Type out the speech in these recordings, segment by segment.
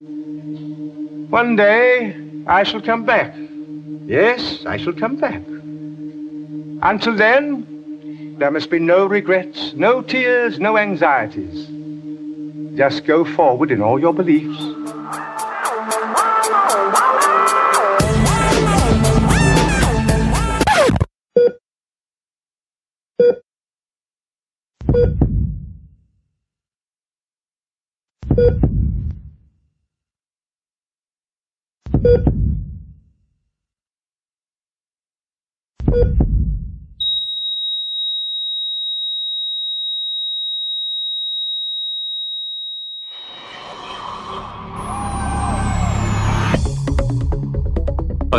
One day I shall come back. Yes, I shall come back. Until then, there must be no regrets, no tears, no anxieties. Just go forward in all your beliefs.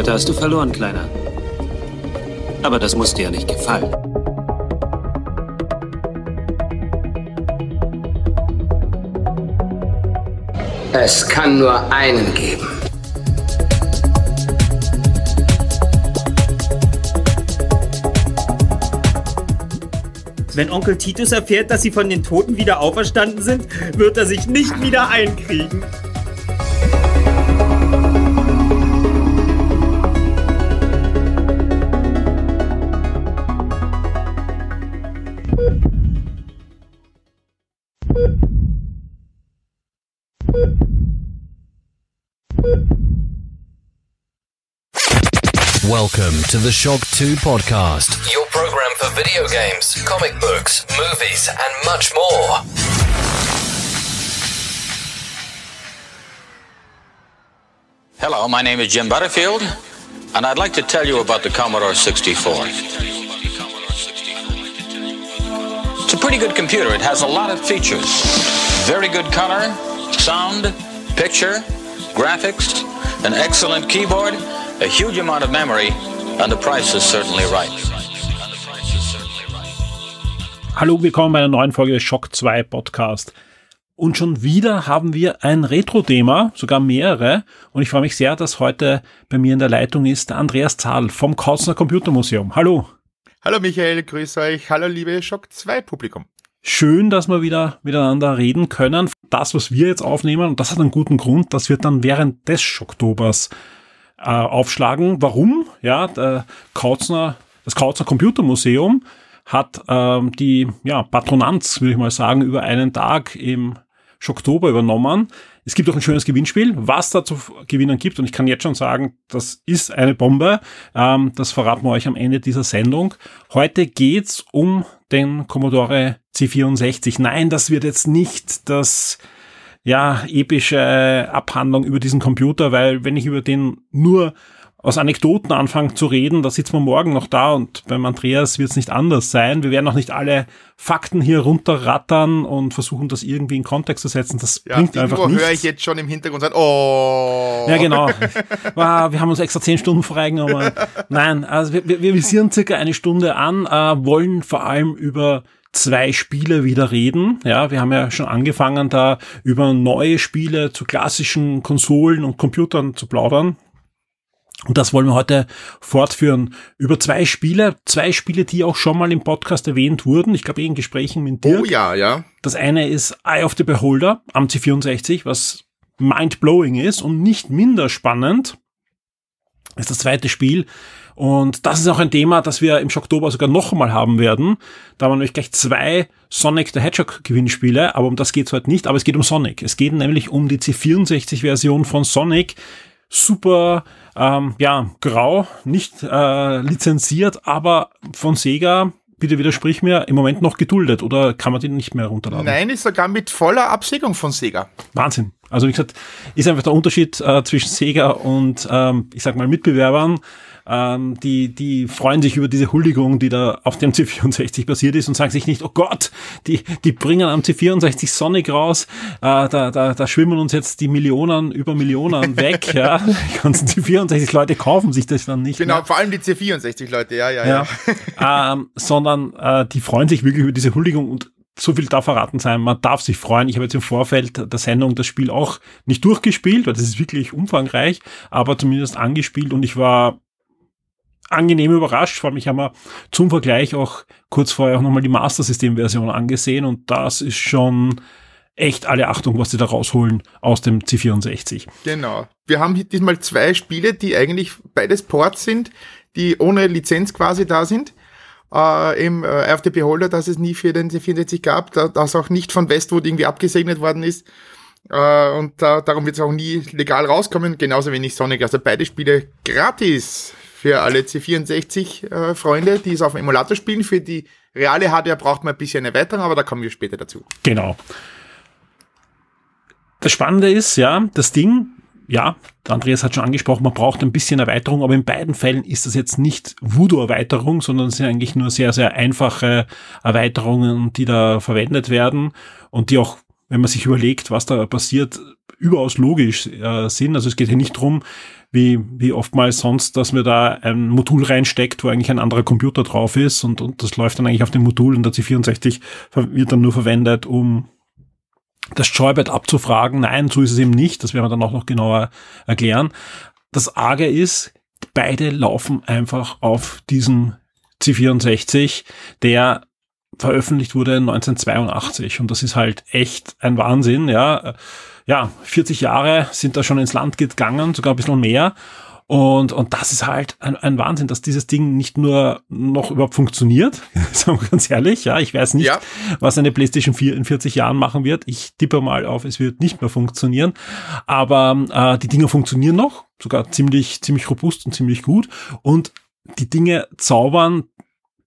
Heute hast du verloren, Kleiner. Aber das muss dir ja nicht gefallen. Es kann nur einen geben. Wenn Onkel Titus erfährt, dass sie von den Toten wieder auferstanden sind, wird er sich nicht wieder einkriegen. To the Shock 2 podcast, your program for video games, comic books, movies, and much more. Hello, my name is Jim Butterfield, and I'd like to tell you about the Commodore 64. It's a pretty good computer. It has a lot of features. Very good color, sound, picture, graphics, an excellent keyboard, a huge amount of memory, and the price is certainly right. Hallo, willkommen bei einer neuen Folge des Shock 2 Podcast. Und schon wieder haben wir ein Retro-Thema, sogar mehrere. Und ich freue mich sehr, dass heute bei mir in der Leitung ist der Andreas Zahl vom Kautzner Computermuseum. Hallo. Hallo Michael, grüß euch. Hallo liebe Shock 2 Publikum. Schön, dass wir wieder miteinander reden können. Das, was wir jetzt aufnehmen, und das hat einen guten Grund, das wird dann während des Schocktobers äh, aufschlagen. Warum? Ja, der Kautzner, das Kautzner Computermuseum hat ähm, die ja, Patronanz, würde ich mal sagen, über einen Tag im Oktober übernommen. Es gibt auch ein schönes Gewinnspiel, was da zu gewinnen gibt. Und ich kann jetzt schon sagen, das ist eine Bombe. Ähm, das verraten wir euch am Ende dieser Sendung. Heute geht's um den Commodore C64. Nein, das wird jetzt nicht das ja, epische Abhandlung über diesen Computer, weil wenn ich über den nur aus Anekdoten anfange zu reden, da sitzen wir morgen noch da und beim Andreas wird es nicht anders sein. Wir werden auch nicht alle Fakten hier runterrattern und versuchen, das irgendwie in Kontext zu setzen. Das ja, bringt einfach nichts. höre ich jetzt schon im Hintergrund sagen, oh. Ja, genau. Wow, wir haben uns extra zehn Stunden freigenommen. Nein, also wir, wir visieren circa eine Stunde an, äh, wollen vor allem über zwei Spiele wieder reden. Ja, wir haben ja schon angefangen, da über neue Spiele zu klassischen Konsolen und Computern zu plaudern. Und das wollen wir heute fortführen über zwei Spiele, zwei Spiele, die auch schon mal im Podcast erwähnt wurden. Ich glaube, in Gesprächen mit dir. Oh ja, ja. Das eine ist Eye of the Beholder am C64, was mind-blowing ist und nicht minder spannend. Das ist das zweite Spiel. Und das ist auch ein Thema, das wir im Oktober sogar noch einmal haben werden. Da haben wir nämlich gleich zwei Sonic the Hedgehog Gewinnspiele, aber um das geht es heute nicht, aber es geht um Sonic. Es geht nämlich um die C64 Version von Sonic. Super ähm, ja, grau, nicht äh, lizenziert, aber von Sega, bitte widersprich mir, im Moment noch geduldet oder kann man den nicht mehr runterladen? Nein, ist sogar mit voller Absägung von Sega. Wahnsinn. Also wie gesagt, ist einfach der Unterschied äh, zwischen Sega und ähm, ich sag mal Mitbewerbern ähm, die, die freuen sich über diese Huldigung, die da auf dem C64 passiert ist und sagen sich nicht, oh Gott, die, die bringen am C64 Sonic raus, äh, da, da, da schwimmen uns jetzt die Millionen über Millionen weg, ja. Die ganzen C64-Leute kaufen sich das dann nicht. Genau, mehr. vor allem die C64-Leute, ja, ja, ja. ja. ähm, sondern äh, die freuen sich wirklich über diese Huldigung und so viel darf verraten sein, man darf sich freuen. Ich habe jetzt im Vorfeld der Sendung das Spiel auch nicht durchgespielt, weil das ist wirklich umfangreich, aber zumindest angespielt und ich war angenehm überrascht. Vor allem, ich habe mir zum Vergleich auch kurz vorher auch nochmal die Master System Version angesehen und das ist schon echt alle Achtung, was sie da rausholen aus dem C64. Genau. Wir haben diesmal zwei Spiele, die eigentlich beides Ports sind, die ohne Lizenz quasi da sind. Äh, Im äh, FTP Holder, dass es nie für den C64 gab, da, das auch nicht von Westwood irgendwie abgesegnet worden ist. Äh, und da, darum wird es auch nie legal rauskommen, genauso wenig Sonic. Also beide Spiele gratis für alle C64-Freunde, äh, die es auf dem Emulator spielen. Für die reale Hardware braucht man ein bisschen eine Erweiterung, aber da kommen wir später dazu. Genau. Das Spannende ist, ja, das Ding, ja, Andreas hat schon angesprochen, man braucht ein bisschen Erweiterung, aber in beiden Fällen ist das jetzt nicht Voodoo-Erweiterung, sondern es sind eigentlich nur sehr, sehr einfache Erweiterungen, die da verwendet werden und die auch, wenn man sich überlegt, was da passiert, überaus logisch äh, sind. Also es geht hier nicht drum, wie, wie oftmals sonst, dass mir da ein Modul reinsteckt, wo eigentlich ein anderer Computer drauf ist und, und das läuft dann eigentlich auf dem Modul und der C64 wird dann nur verwendet, um das Joybed abzufragen. Nein, so ist es eben nicht. Das werden wir dann auch noch genauer erklären. Das Arge ist, beide laufen einfach auf diesem C64, der veröffentlicht wurde 1982. Und das ist halt echt ein Wahnsinn, ja. Ja, 40 Jahre sind da schon ins Land gegangen, sogar ein bisschen mehr. Und, und das ist halt ein, ein Wahnsinn, dass dieses Ding nicht nur noch überhaupt funktioniert, sagen wir ganz ehrlich, ja, ich weiß nicht, ja. was eine PlayStation 4 in 40 Jahren machen wird. Ich tippe mal auf, es wird nicht mehr funktionieren. Aber äh, die Dinge funktionieren noch, sogar ziemlich, ziemlich robust und ziemlich gut. Und die Dinge zaubern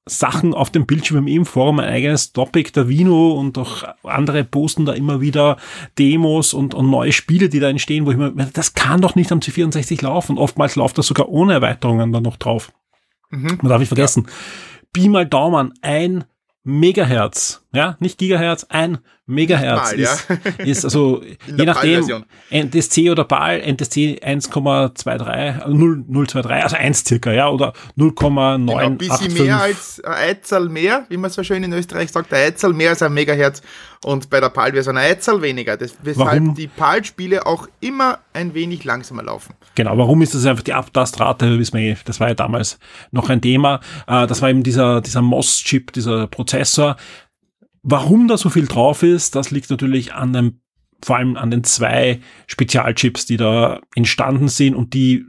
Sachen auf dem Bildschirm im Forum, ein eigenes Topic, der Vino und auch andere posten da immer wieder Demos und, und neue Spiele, die da entstehen, wo ich mir, das kann doch nicht am C64 laufen. Oftmals läuft das sogar ohne Erweiterungen dann noch drauf. Mhm. Man darf nicht vergessen. Ja. Pi mal Daumen, ein Megahertz, ja, nicht Gigahertz, ein Megahertz Mal, ist, ja. ist also je nachdem NTSC oder PAL, NTSC 1,23, 0,023, also 1 circa, ja, oder 0,985. Genau, ein bisschen mehr als ein Eizahl mehr, wie man so schön in Österreich sagt, ein Eizahl mehr als ein Megahertz und bei der PAL wäre es ein Eizahl weniger, das, weshalb warum? die PAL-Spiele auch immer ein wenig langsamer laufen. Genau, warum ist das einfach die Abtastrate, wissen wir eh, das war ja damals noch ein Thema, äh, das war eben dieser, dieser MOS-Chip, dieser Prozessor, Warum da so viel drauf ist, das liegt natürlich an dem, vor allem an den zwei Spezialchips, die da entstanden sind und die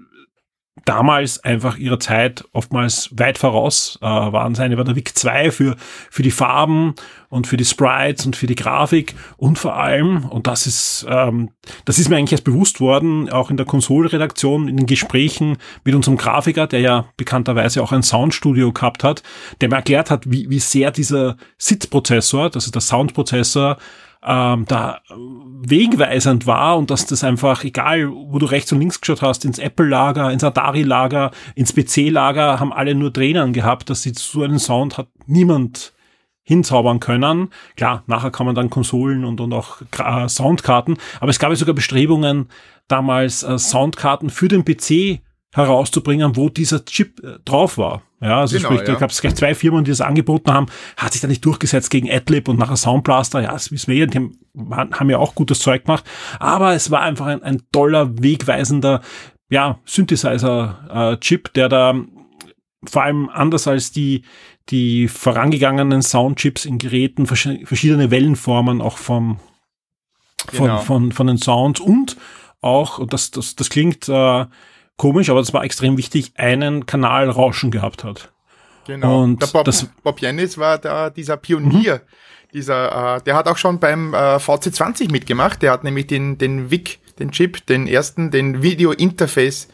damals einfach ihrer Zeit oftmals weit voraus äh, waren. Seine war der VIC 2 für, für die Farben und für die Sprites und für die Grafik und vor allem, und das ist, ähm, das ist mir eigentlich erst bewusst worden, auch in der Konsolredaktion, in den Gesprächen mit unserem Grafiker, der ja bekannterweise auch ein Soundstudio gehabt hat, der mir erklärt hat, wie, wie sehr dieser SID-Prozessor, das ist der Soundprozessor, ähm, da wegweisend war und dass das einfach, egal wo du rechts und links geschaut hast, ins Apple-Lager, ins Atari-Lager, ins PC-Lager, haben alle nur Tränen gehabt, dass sie so einen Sound hat niemand hinzaubern können. Klar, nachher kann man dann Konsolen und, und auch äh, Soundkarten, aber es gab ja sogar Bestrebungen, damals äh, Soundkarten für den PC herauszubringen, wo dieser Chip äh, drauf war. Ja, also genau, sprich, ja. ich glaube, es gab zwei Firmen, die das angeboten haben, hat sich da nicht durchgesetzt gegen Adlib und nachher Soundblaster. Ja, das wissen wir ja, die haben, haben ja auch gutes Zeug gemacht. Aber es war einfach ein, ein toller, wegweisender, ja, Synthesizer-Chip, äh, der da vor allem anders als die, die vorangegangenen Soundchips in Geräten verschiedene Wellenformen auch vom, von, genau. von, von den Sounds und auch, und das, das, das klingt äh, komisch, aber das war extrem wichtig, einen Kanal Rauschen gehabt hat. Genau. Und der Bob, das, Bob Janis war da dieser Pionier. Mhm. Dieser, äh, der hat auch schon beim äh, VC20 mitgemacht. Der hat nämlich den, den VIC, den Chip, den ersten, den Video Interface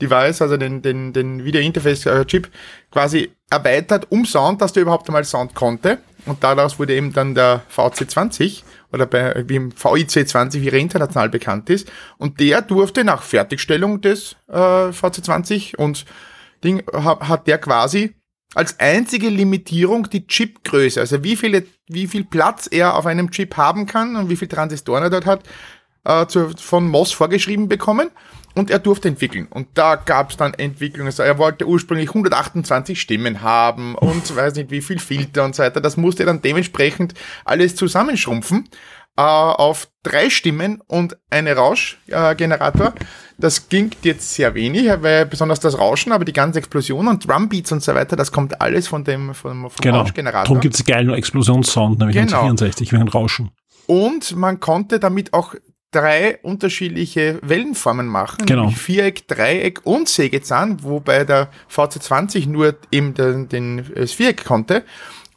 Device, also den, den, den Video Interface äh, Chip, quasi erweitert um Sound, dass der überhaupt einmal Sound konnte. Und daraus wurde eben dann der VC20 oder bei, wie im VIC20, wie er international bekannt ist. Und der durfte nach Fertigstellung des äh, VC20 und Ding, ha, hat der quasi als einzige Limitierung die Chipgröße, also wie, viele, wie viel Platz er auf einem Chip haben kann und wie viele Transistoren er dort hat, äh, zu, von MOS vorgeschrieben bekommen und er durfte entwickeln. Und da gab es dann Entwicklungen. Also er wollte ursprünglich 128 Stimmen haben und weiß nicht wie viel Filter und so weiter. Das musste dann dementsprechend alles zusammenschrumpfen äh, auf drei Stimmen und eine Rauschgenerator. Äh, das klingt jetzt sehr wenig, weil besonders das Rauschen, aber die ganze Explosion und Drumbeats und so weiter, das kommt alles von dem vom, vom genau. Rauschgenerator. Darum gibt es geilen Explosionssound, nämlich genau. 64 während Rauschen. Und man konnte damit auch drei unterschiedliche Wellenformen machen. Genau. Viereck, Dreieck und Sägezahn, wobei der VC20 nur eben den, den, das Viereck konnte.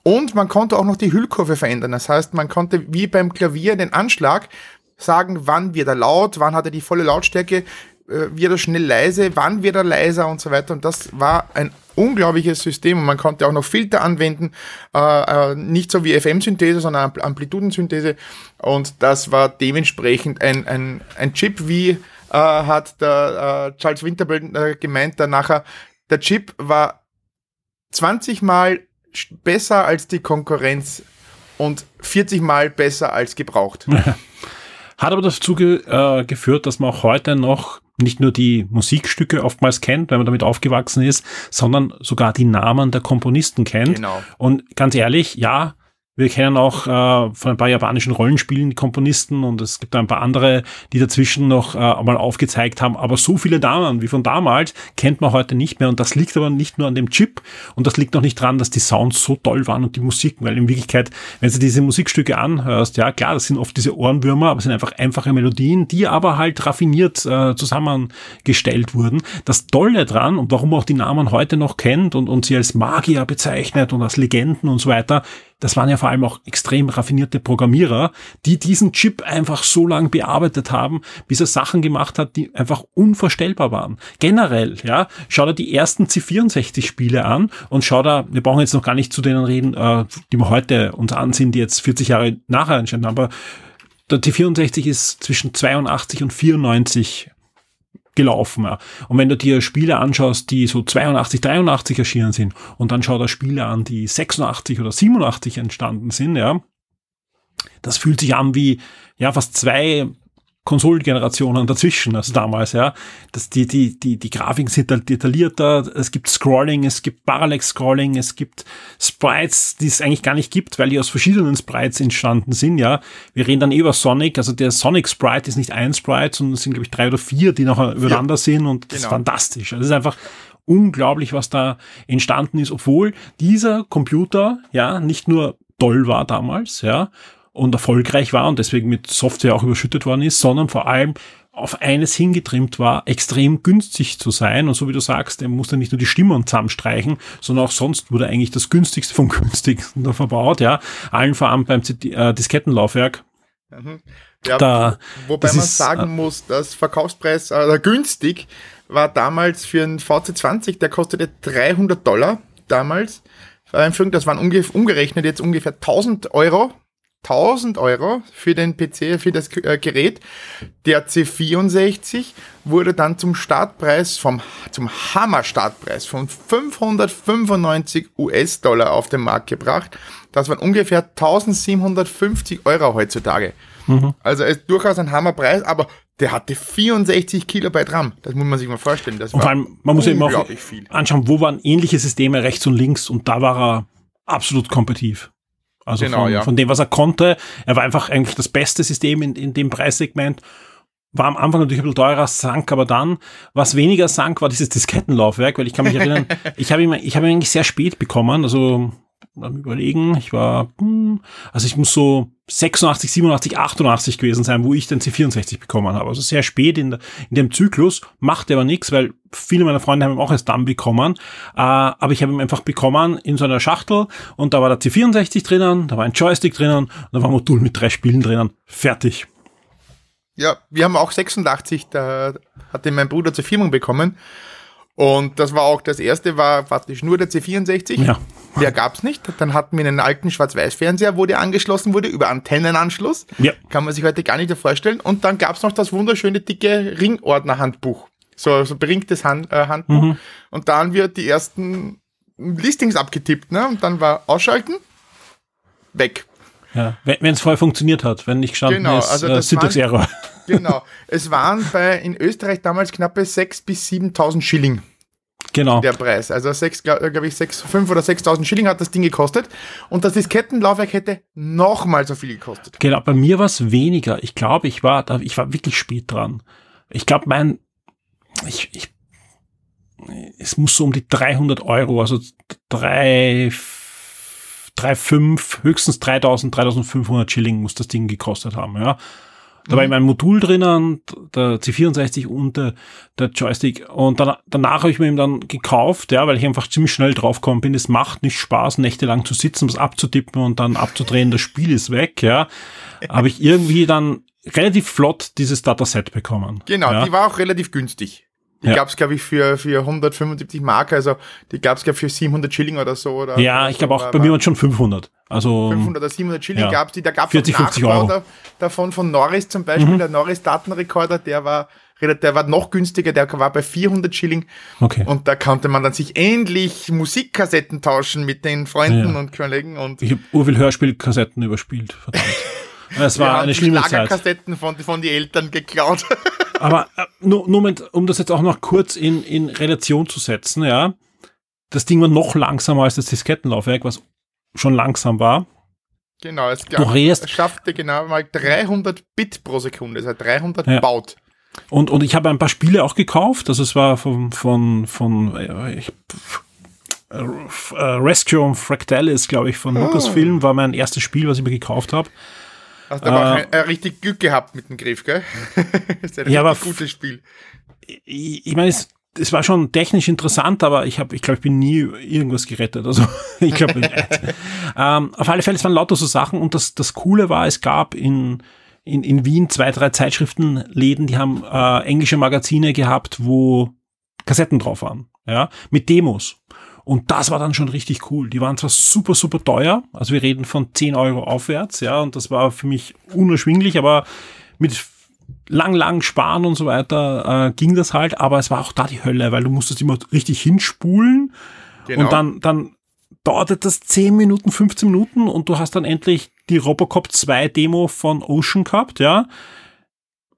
Und man konnte auch noch die Hüllkurve verändern. Das heißt, man konnte wie beim Klavier den Anschlag sagen, wann wird er laut, wann hat er die volle Lautstärke, äh, wird er schnell leise, wann wird er leiser und so weiter. Und das war ein unglaubliches System und man konnte auch noch Filter anwenden, äh, äh, nicht so wie FM-Synthese, sondern Amplitudensynthese. Und das war dementsprechend ein, ein, ein Chip, wie äh, hat der äh, Charles Winterbill äh, gemeint, dann nachher, der Chip war 20 Mal besser als die Konkurrenz und 40 Mal besser als gebraucht. Hat aber dazu ge äh, geführt, dass man auch heute noch nicht nur die Musikstücke oftmals kennt, wenn man damit aufgewachsen ist, sondern sogar die Namen der Komponisten kennt. Genau. Und ganz ehrlich, ja, wir kennen auch äh, von ein paar japanischen Rollenspielen die Komponisten und es gibt ein paar andere, die dazwischen noch äh, mal aufgezeigt haben. Aber so viele Damen wie von damals kennt man heute nicht mehr. Und das liegt aber nicht nur an dem Chip und das liegt noch nicht dran, dass die Sounds so toll waren und die Musik, weil in Wirklichkeit, wenn du diese Musikstücke anhörst, ja klar, das sind oft diese Ohrenwürmer, aber es sind einfach einfache Melodien, die aber halt raffiniert äh, zusammengestellt wurden. Das Tolle dran und warum auch die Namen heute noch kennt und, und sie als Magier bezeichnet und als Legenden und so weiter, das waren ja vor allem auch extrem raffinierte Programmierer, die diesen Chip einfach so lange bearbeitet haben, bis er Sachen gemacht hat, die einfach unvorstellbar waren. Generell, ja, schau dir die ersten C64-Spiele an und schau da, wir brauchen jetzt noch gar nicht zu denen reden, äh, die wir heute uns ansehen, die jetzt 40 Jahre nachher entstanden aber der T64 ist zwischen 82 und 94 gelaufen. Ja. Und wenn du dir Spiele anschaust, die so 82, 83 erschienen sind und dann schau dir Spiele an, die 86 oder 87 entstanden sind, ja, das fühlt sich an wie ja fast zwei Konsolengenerationen dazwischen, also damals, ja. Das, die, die, die, die Grafiken sind detaillierter, es gibt Scrolling, es gibt Parallax-Scrolling, es gibt Sprites, die es eigentlich gar nicht gibt, weil die aus verschiedenen Sprites entstanden sind, ja. Wir reden dann eh über Sonic, also der Sonic Sprite ist nicht ein Sprite, sondern es sind, glaube ich, drei oder vier, die nachher übereinander ja, sind und das genau. ist fantastisch. Also es ist einfach unglaublich, was da entstanden ist, obwohl dieser Computer, ja, nicht nur toll war damals, ja, und erfolgreich war und deswegen mit Software auch überschüttet worden ist, sondern vor allem auf eines hingetrimmt war, extrem günstig zu sein. Und so wie du sagst, er musste nicht nur die Stimmen zusammenstreichen, sondern auch sonst wurde eigentlich das günstigste vom günstigsten da verbaut, ja. Allen voran beim äh, Diskettenlaufwerk. Mhm. Ja, da, wobei man ist, sagen äh, muss, das Verkaufspreis äh, günstig war damals für einen VC20, der kostete 300 Dollar damals. Das waren umgerechnet jetzt ungefähr 1000 Euro 1000 Euro für den PC, für das äh, Gerät. Der C64 wurde dann zum Startpreis, vom, zum Hammer-Startpreis von 595 US-Dollar auf den Markt gebracht. Das waren ungefähr 1750 Euro heutzutage. Mhm. Also ist durchaus ein Hammerpreis, aber der hatte 64 Kilobyte RAM. Das muss man sich mal vorstellen. Das und vor allem, man muss ja immer auch viel. anschauen, wo waren ähnliche Systeme rechts und links und da war er absolut kompetitiv. Also genau, von, ja. von dem, was er konnte. Er war einfach eigentlich das beste System in, in dem Preissegment. War am Anfang natürlich ein bisschen teurer, sank aber dann. Was weniger sank, war dieses Diskettenlaufwerk, weil ich kann mich erinnern, ich habe ihn, ich habe ihn eigentlich sehr spät bekommen. Also am überlegen, ich war, hm, also ich muss so 86, 87, 88 gewesen sein, wo ich den C64 bekommen habe. Also sehr spät in, in dem Zyklus, macht aber nichts, weil viele meiner Freunde haben ihn auch erst dann bekommen. Äh, aber ich habe ihn einfach bekommen in so einer Schachtel und da war der C64 drinnen, da war ein Joystick drinnen und da war ein Modul mit drei Spielen drinnen. Fertig. Ja, wir haben auch 86, da hatte mein Bruder zur Firmung bekommen. Und das war auch das erste, war praktisch nur der C64. Ja. Der gab's nicht. Dann hatten wir einen alten Schwarz-Weiß-Fernseher, wo der angeschlossen wurde, über Antennenanschluss. Ja. Kann man sich heute gar nicht vorstellen. Und dann gab's noch das wunderschöne dicke Ringordner-Handbuch. So, so beringtes Hand, äh, Handbuch. Mhm. Und dann wird die ersten Listings abgetippt, ne? Und dann war ausschalten, weg. Ja, wenn es vorher funktioniert hat, wenn nicht gestanden genau, ist, also äh, Syntax-Error. Genau. Es waren bei, in Österreich damals knappe 6.000 bis 7.000 Schilling. Genau. Der Preis. Also glaube glaub ich, 6, 5 oder 6.000 Schilling hat das Ding gekostet. Und das Diskettenlaufwerk hätte nochmal so viel gekostet. Genau. Bei mir war es weniger. Ich glaube, ich war da, ich war wirklich spät dran. Ich glaube, mein, ich, ich, es muss so um die 300 Euro, also drei, 3,5, höchstens 3000, 3500 Schilling muss das Ding gekostet haben, ja. Da war mhm. mein Modul drinnen, der C64 und der, der Joystick. Und dann, danach habe ich mir ihn dann gekauft, ja, weil ich einfach ziemlich schnell draufgekommen bin. Es macht nicht Spaß, nächtelang zu sitzen, was abzutippen und dann abzudrehen, das Spiel ist weg, ja. Habe ich irgendwie dann relativ flott dieses Dataset bekommen. Genau, ja. die war auch relativ günstig. Die ja. gab es, glaube ich, für, für 175 Mark, also die gab es, glaube ich, für 700 Schilling oder so. Oder, ja, oder ich glaube auch, bei mir waren schon 500. Also 500 oder 700 Schilling ja. gab es die. Da gab es 40, 50 Euro. Da, davon von Norris zum Beispiel, mhm. der Norris Datenrekorder, der war der war noch günstiger, der war bei 400 Schilling. Okay. Und da konnte man dann sich endlich Musikkassetten tauschen mit den Freunden ja. und Kollegen. Und ich habe urviel Hörspielkassetten überspielt, verdammt. Es war eine schlimme Zeit. Lagerkassetten von, von den Eltern geklaut. Aber äh, nur, nur mit, um das jetzt auch noch kurz in, in Relation zu setzen, ja, das Ding war noch langsamer als das Diskettenlaufwerk, was schon langsam war. Genau, es, gab, es schaffte genau mal 300 Bit pro Sekunde, also 300 ja. baut. Und, und ich habe ein paar Spiele auch gekauft, also es war von, von, von äh, ich, äh, Rescue on Fractalis, glaube ich, von oh. Lucasfilm, war mein erstes Spiel, was ich mir gekauft habe. Hast du aber äh, auch ein, richtig Glück gehabt mit dem Griff, gell? das ist ein ja, aber gutes Spiel. Ich, ich meine, es, es war schon technisch interessant, aber ich habe, ich glaube, ich bin nie irgendwas gerettet. Also ich glaube, ähm, auf alle Fälle, es waren lauter so Sachen und das, das Coole war, es gab in, in, in Wien zwei, drei Zeitschriftenläden, die haben äh, englische Magazine gehabt, wo Kassetten drauf waren, ja, mit Demos. Und das war dann schon richtig cool. Die waren zwar super, super teuer, also wir reden von 10 Euro aufwärts, ja, und das war für mich unerschwinglich, aber mit lang, lang sparen und so weiter äh, ging das halt, aber es war auch da die Hölle, weil du musstest immer richtig hinspulen genau. und dann, dann dauerte das 10 Minuten, 15 Minuten und du hast dann endlich die Robocop 2 Demo von Ocean gehabt, ja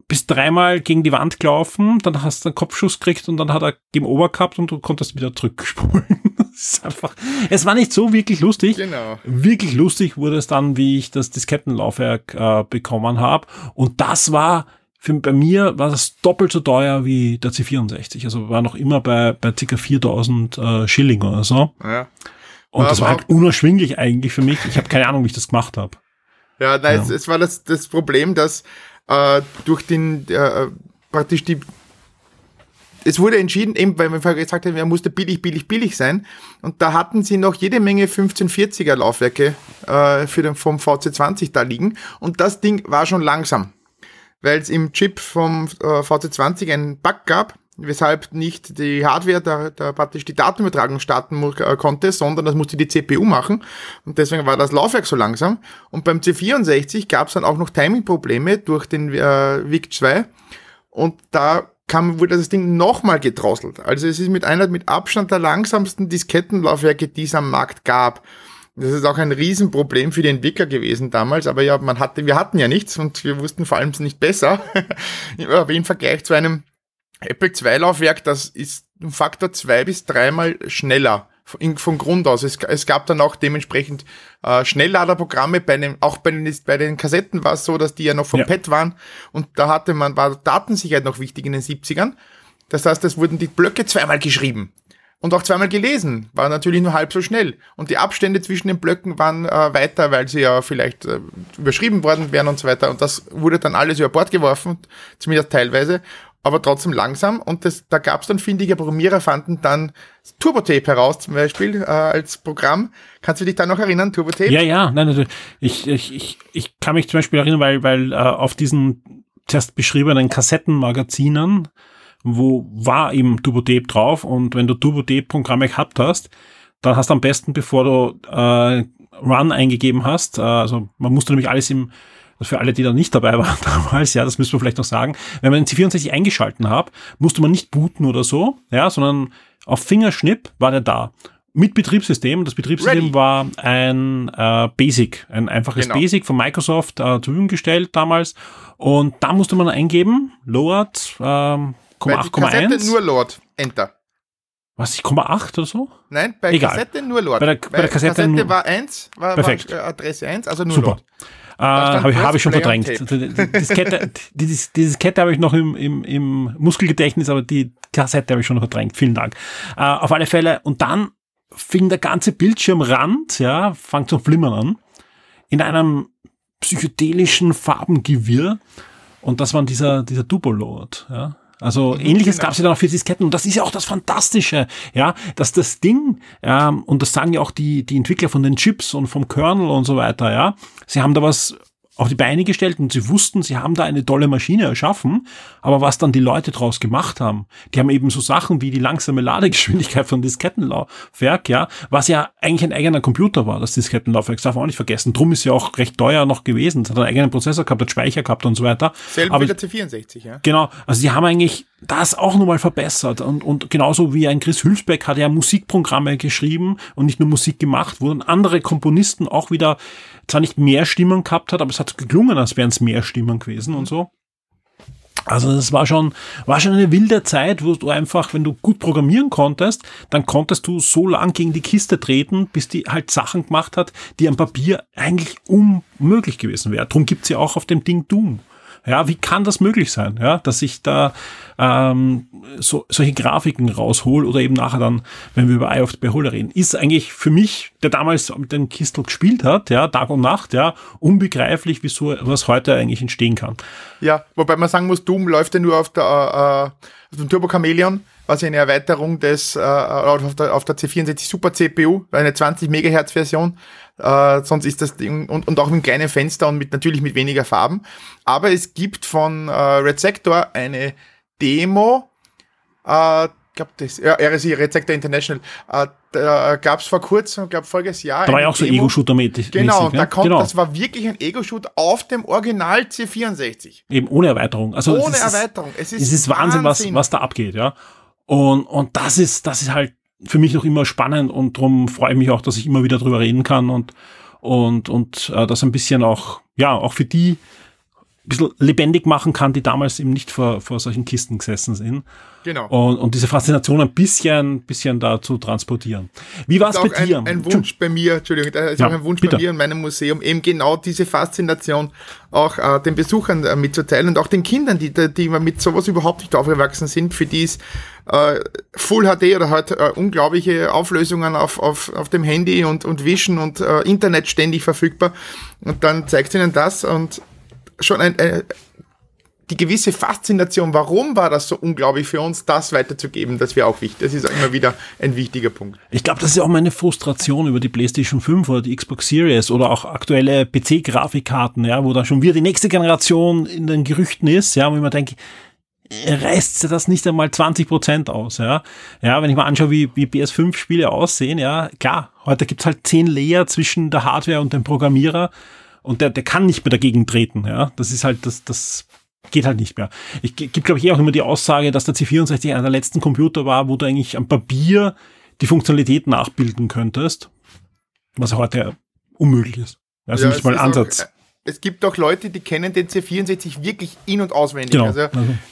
bist dreimal gegen die Wand gelaufen, dann hast du einen Kopfschuss gekriegt und dann hat er Game Over gehabt und du konntest wieder zurückspulen. ist einfach, es war nicht so wirklich lustig. Genau. Wirklich lustig wurde es dann, wie ich das Diskettenlaufwerk äh, bekommen habe. Und das war, für, bei mir war das doppelt so teuer wie der C64. Also war noch immer bei, bei ca. 4000 äh, Schilling oder so. Ja. Und war das war halt unerschwinglich eigentlich für mich. Ich habe keine Ahnung, wie ich das gemacht habe. Ja, nein, ja. Es, es war das, das Problem, dass äh, durch den äh, praktisch die es wurde entschieden, eben weil wir vorher gesagt haben, er musste billig, billig, billig sein. Und da hatten sie noch jede Menge 1540er Laufwerke äh, für den, vom VC20 da liegen. Und das Ding war schon langsam, weil es im Chip vom äh, VC20 einen Bug gab, weshalb nicht die Hardware da, da praktisch die Datenübertragung starten äh, konnte, sondern das musste die CPU machen und deswegen war das Laufwerk so langsam. Und beim C64 gab es dann auch noch Timing-Probleme durch den äh, VIC-2 und da kam, wurde das Ding nochmal gedrosselt. Also es ist mit einer mit Abstand der langsamsten Diskettenlaufwerke, die es am Markt gab. Das ist auch ein Riesenproblem für die Entwickler gewesen damals, aber ja, man hatte, wir hatten ja nichts und wir wussten vor allem nicht besser. aber im Vergleich zu einem Apple II Laufwerk, das ist ein Faktor zwei bis dreimal schneller von Grund aus. Es, es gab dann auch dementsprechend äh, Schnellladerprogramme, bei den, auch bei den, bei den Kassetten war es so, dass die ja noch vom ja. Pad waren und da hatte man, war Datensicherheit noch wichtig in den 70ern. Das heißt, es wurden die Blöcke zweimal geschrieben und auch zweimal gelesen, war natürlich nur halb so schnell. Und die Abstände zwischen den Blöcken waren äh, weiter, weil sie ja vielleicht äh, überschrieben worden wären und so weiter. Und das wurde dann alles über Bord geworfen, zumindest teilweise aber trotzdem langsam. Und das, da gab es dann findige Programmierer, fanden dann Turbotape heraus, zum Beispiel, äh, als Programm. Kannst du dich da noch erinnern, Turbotape? Ja, ja, nein, nein, ich, ich, ich, ich kann mich zum Beispiel erinnern, weil, weil äh, auf diesen zuerst beschriebenen Kassettenmagazinen, wo war eben Turbotape drauf und wenn du Turbotape-Programme gehabt hast, dann hast du am besten, bevor du äh, Run eingegeben hast, äh, also man musste nämlich alles im für alle, die da nicht dabei waren damals, ja, das müssen wir vielleicht noch sagen, wenn man den C64 eingeschalten hat, musste man nicht booten oder so, ja, sondern auf Fingerschnipp war der da. Mit Betriebssystem. Das Betriebssystem Ready. war ein äh, Basic, ein einfaches genau. Basic von Microsoft äh, zur Verfügung gestellt damals. Und da musste man eingeben, Load, ähm, 8,1. nur Load, Enter. Was, ich 8 oder so? Nein, bei Egal. Kassette nur Load. Bei der, bei der Kassette, Kassette war 1, war, Perfekt. war Adresse 1, also nur Super. Load. Äh, habe ich, hab ich schon verdrängt. Die Diskette, die, die, die Diskette habe ich noch im, im, im Muskelgedächtnis, aber die Kassette habe ich schon noch verdrängt. Vielen Dank. Äh, auf alle Fälle. Und dann fing der ganze Bildschirmrand, ja, fängt zum Flimmern an, in einem psychedelischen Farbengewirr. Und das war dieser, dieser Dubolord, ja. Also mhm, ähnliches genau. gab es ja dann auch für Disketten und das ist ja auch das Fantastische, ja, dass das Ding, ähm, und das sagen ja auch die, die Entwickler von den Chips und vom Kernel und so weiter, ja, sie haben da was auf die Beine gestellt und sie wussten, sie haben da eine tolle Maschine erschaffen, aber was dann die Leute draus gemacht haben, die haben eben so Sachen wie die langsame Ladegeschwindigkeit von Diskettenlaufwerk, ja, was ja eigentlich ein eigener Computer war, das Diskettenlaufwerk, das darf man auch nicht vergessen. Drum ist ja auch recht teuer noch gewesen. Es hat einen eigenen Prozessor gehabt, hat Speicher gehabt und so weiter. Selben aber, wie der C64, ja. Genau, also sie haben eigentlich das auch nochmal verbessert und, und genauso wie ein Chris Hülsbeck hat ja Musikprogramme geschrieben und nicht nur Musik gemacht, dann andere Komponisten auch wieder zwar nicht mehr Stimmen gehabt hat, aber es hat geklungen, als wären es mehr Stimmen gewesen und so. Also das war schon, war schon eine wilde Zeit, wo du einfach, wenn du gut programmieren konntest, dann konntest du so lang gegen die Kiste treten, bis die halt Sachen gemacht hat, die am Papier eigentlich unmöglich gewesen wären. Drum gibt's ja auch auf dem Ding Doom. Ja, wie kann das möglich sein, ja, dass ich da ähm, so, solche Grafiken raushol oder eben nachher dann, wenn wir über Eye of the Beholder reden, ist eigentlich für mich, der damals mit dem Kistel gespielt hat, ja, Tag und Nacht, ja, unbegreiflich, wieso was heute eigentlich entstehen kann. Ja, wobei man sagen muss, Doom läuft ja nur auf der äh, auf dem Turbo Chameleon, was eine Erweiterung des äh, auf, der, auf der C64 Super CPU, eine 20 Megahertz Version äh, sonst ist das Ding, und, und auch mit kleinen Fenster und mit natürlich mit weniger Farben. Aber es gibt von äh, Red Sector eine Demo, äh, glaube das, ja, RSI, Red Sector International, äh, da gab es vor kurzem, glaube voriges Jahr. Da war ja auch so Ego-Shooter-mäßig. Genau, da kommt, genau. das war wirklich ein Ego-Shoot auf dem Original C64. Eben ohne Erweiterung. Also ohne es ist, Erweiterung. Es ist, es ist Wahnsinn, Wahnsinn, was, was da abgeht, ja. Und, und das ist, das ist halt für mich noch immer spannend und darum freue ich mich auch, dass ich immer wieder drüber reden kann und und und äh, das ein bisschen auch ja auch für die ein bisschen lebendig machen kann, die damals eben nicht vor, vor solchen Kisten gesessen sind. Genau. Und, und diese Faszination ein bisschen, bisschen da zu transportieren. Wie war es bei dir? Ein, ein Wunsch bei mir, Entschuldigung, da ist ja, auch ein Wunsch bitte. bei mir in meinem Museum, eben genau diese Faszination auch äh, den Besuchern äh, mitzuteilen und auch den Kindern, die, die mit sowas überhaupt nicht aufgewachsen sind, für die es äh, Full HD oder halt äh, unglaubliche Auflösungen auf, auf, auf dem Handy und, und Vision und äh, Internet ständig verfügbar. Und dann zeigt ihnen das und schon ein, äh, die gewisse Faszination, warum war das so unglaublich für uns, das weiterzugeben, das wäre auch wichtig. Das ist immer wieder ein wichtiger Punkt. Ich glaube, das ist auch meine Frustration über die PlayStation 5 oder die Xbox Series oder auch aktuelle PC-Grafikkarten, ja, wo da schon wieder die nächste Generation in den Gerüchten ist, ja, wo ich mir denke, reißt das nicht einmal 20 Prozent aus, ja. Ja, wenn ich mal anschaue, wie, wie PS5-Spiele aussehen, ja, klar, heute gibt's halt zehn Layer zwischen der Hardware und dem Programmierer und der, der kann nicht mehr dagegen treten, ja. Das ist halt das, das geht halt nicht mehr. Ich gibt, glaube ich, eh auch immer die Aussage, dass der C64 einer der letzten Computer war, wo du eigentlich am Papier die Funktionalität nachbilden könntest, was heute unmöglich ist. Also ja, nicht mal Ansatz. Auch, äh, es gibt auch Leute, die kennen den C64 wirklich in- und auswendig. Genau. Also,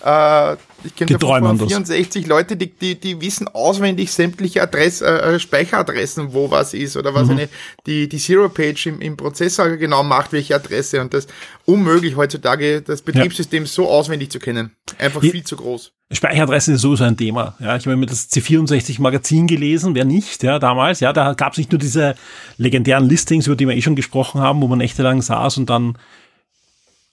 also äh, ich kenne davon 64 Leute, die, die, die wissen auswendig sämtliche Adress, äh, äh, Speicheradressen, wo was ist oder was mhm. eine, die, die Zero-Page im, im Prozessor genau macht, welche Adresse und das unmöglich heutzutage, das Betriebssystem ja. so auswendig zu kennen. Einfach viel zu groß. Speicheradressen ist sowieso ein Thema. Ja, ich habe mir das C64 Magazin gelesen, wer nicht, ja, damals. Ja, da gab es nicht nur diese legendären Listings, über die wir eh schon gesprochen haben, wo man nächtelang saß und dann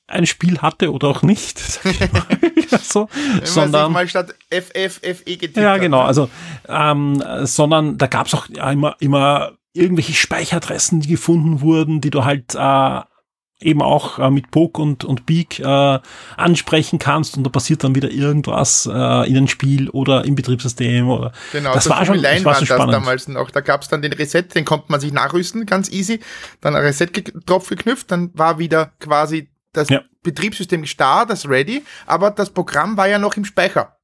ein Spiel hatte oder auch nicht, so, sondern mal statt FF FE getippt Ja, genau. Ne? Also, ähm, sondern da gab es auch immer immer irgendwelche Speicheradressen, die gefunden wurden, die du halt äh, eben auch äh, mit Poke und, und Beak äh, ansprechen kannst und da passiert dann wieder irgendwas äh, in ein Spiel oder im Betriebssystem oder genau, das, das war schon das war so spannend. Das damals noch. Da gab es dann den Reset, den konnte man sich nachrüsten, ganz easy. Dann ein Reset-Tropf geknüpft, dann war wieder quasi das ja. Betriebssystem starr, das ready, aber das Programm war ja noch im Speicher.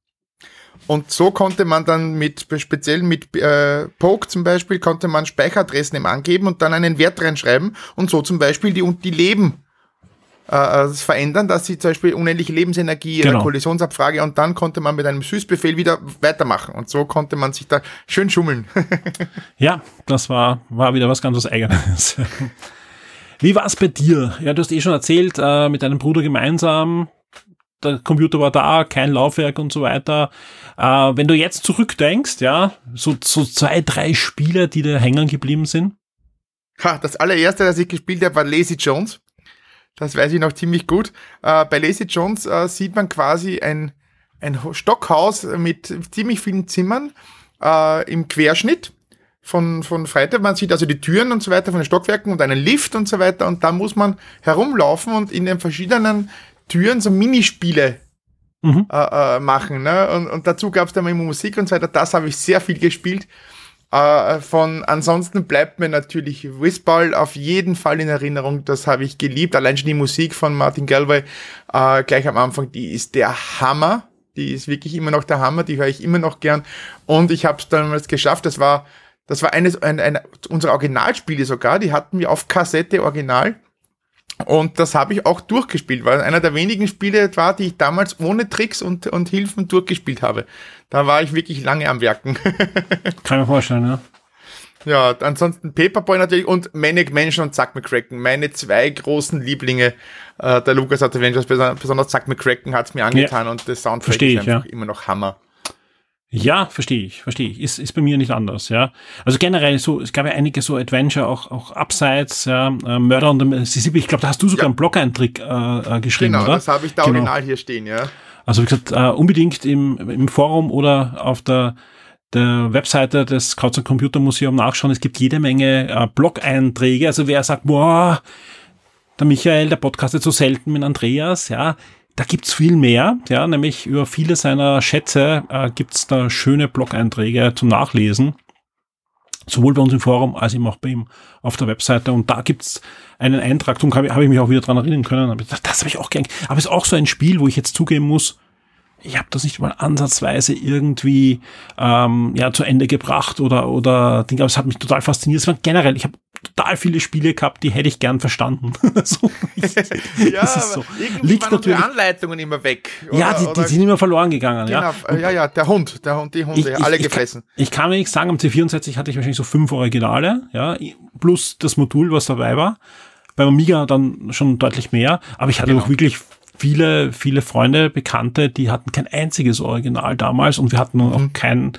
Und so konnte man dann mit, speziell mit äh, Poke zum Beispiel, konnte man Speicheradressen eben angeben und dann einen Wert reinschreiben und so zum Beispiel die, die Leben äh, äh verändern, dass sie zum Beispiel unendliche Lebensenergie, genau. Kollisionsabfrage und dann konnte man mit einem Süßbefehl wieder weitermachen und so konnte man sich da schön schummeln. ja, das war, war wieder was ganz was Eigenes. Wie war es bei dir? Ja, du hast eh schon erzählt, äh, mit deinem Bruder gemeinsam der Computer war da, kein Laufwerk und so weiter. Äh, wenn du jetzt zurückdenkst, ja, so, so zwei, drei Spiele, die da hängen geblieben sind. Ha, das allererste, das ich gespielt habe, war Lazy Jones. Das weiß ich noch ziemlich gut. Äh, bei Lazy Jones äh, sieht man quasi ein, ein Stockhaus mit ziemlich vielen Zimmern äh, im Querschnitt von, von Freitag. Man sieht also die Türen und so weiter von den Stockwerken und einen Lift und so weiter. Und da muss man herumlaufen und in den verschiedenen Türen so Minispiele mhm. äh, äh, machen. Ne? Und, und dazu gab es dann immer Musik und so weiter. Das habe ich sehr viel gespielt. Äh, von ansonsten bleibt mir natürlich Whistball auf jeden Fall in Erinnerung. Das habe ich geliebt. Allein schon die Musik von Martin Galway äh, gleich am Anfang, die ist der Hammer. Die ist wirklich immer noch der Hammer. Die höre ich immer noch gern. Und ich habe es damals geschafft. Das war das war eines ein, ein, unserer Originalspiele sogar. Die hatten wir auf Kassette original. Und das habe ich auch durchgespielt, weil einer der wenigen Spiele war, die ich damals ohne Tricks und, und Hilfen durchgespielt habe. Da war ich wirklich lange am Werken. Kann ich mir vorstellen, ja. Ja, ansonsten Paperboy natürlich und Manic Mansion und Zack McCracken. Meine zwei großen Lieblinge äh, der Lucas Adventures, besonders Zack McCracken hat es mir angetan ja, und das Soundtrack ist einfach ja. immer noch Hammer. Ja, verstehe ich, verstehe ich. Ist, ist bei mir nicht anders, ja. Also generell so, es gab ja einige so Adventure, auch, auch Abseits, ja, äh, Mörder und Mississippi. Ich glaube, da hast du sogar ja. einen Blog-Eintrick äh, äh, geschrieben, genau, oder? das habe ich da genau. original hier stehen, ja. Also wie gesagt, äh, unbedingt im, im Forum oder auf der der Webseite des Couch Computer Museum nachschauen. Es gibt jede Menge äh, Blog-Einträge. Also wer sagt, boah, der Michael, der podcastet so selten mit Andreas, ja, da gibt's viel mehr, ja, nämlich über viele seiner Schätze äh, gibt's da schöne Blog-Einträge zum Nachlesen. Sowohl bei uns im Forum als eben auch bei ihm auf der Webseite. Und da gibt's einen Eintrag, darum habe hab ich mich auch wieder dran erinnern können. Das habe ich auch gern. Aber es ist auch so ein Spiel, wo ich jetzt zugeben muss, ich habe das nicht mal ansatzweise irgendwie ähm, ja zu Ende gebracht oder oder Ding, aber es hat mich total fasziniert. Es war generell, ich habe total viele Spiele gehabt, die hätte ich gern verstanden. so, ja, so. Liegt natürlich Anleitungen immer weg. Oder, ja, die, die sind immer verloren gegangen. Genau, ja. ja, ja, der Hund, der Hund, die Hunde, ich, alle ich, gefressen. Ich kann, ich kann mir nichts sagen, am C64 hatte ich wahrscheinlich so fünf Originale, ja, plus das Modul, was dabei war. Beim Amiga dann schon deutlich mehr, aber ich hatte genau. auch wirklich viele, viele Freunde, Bekannte, die hatten kein einziges Original damals und wir hatten mhm. auch kein,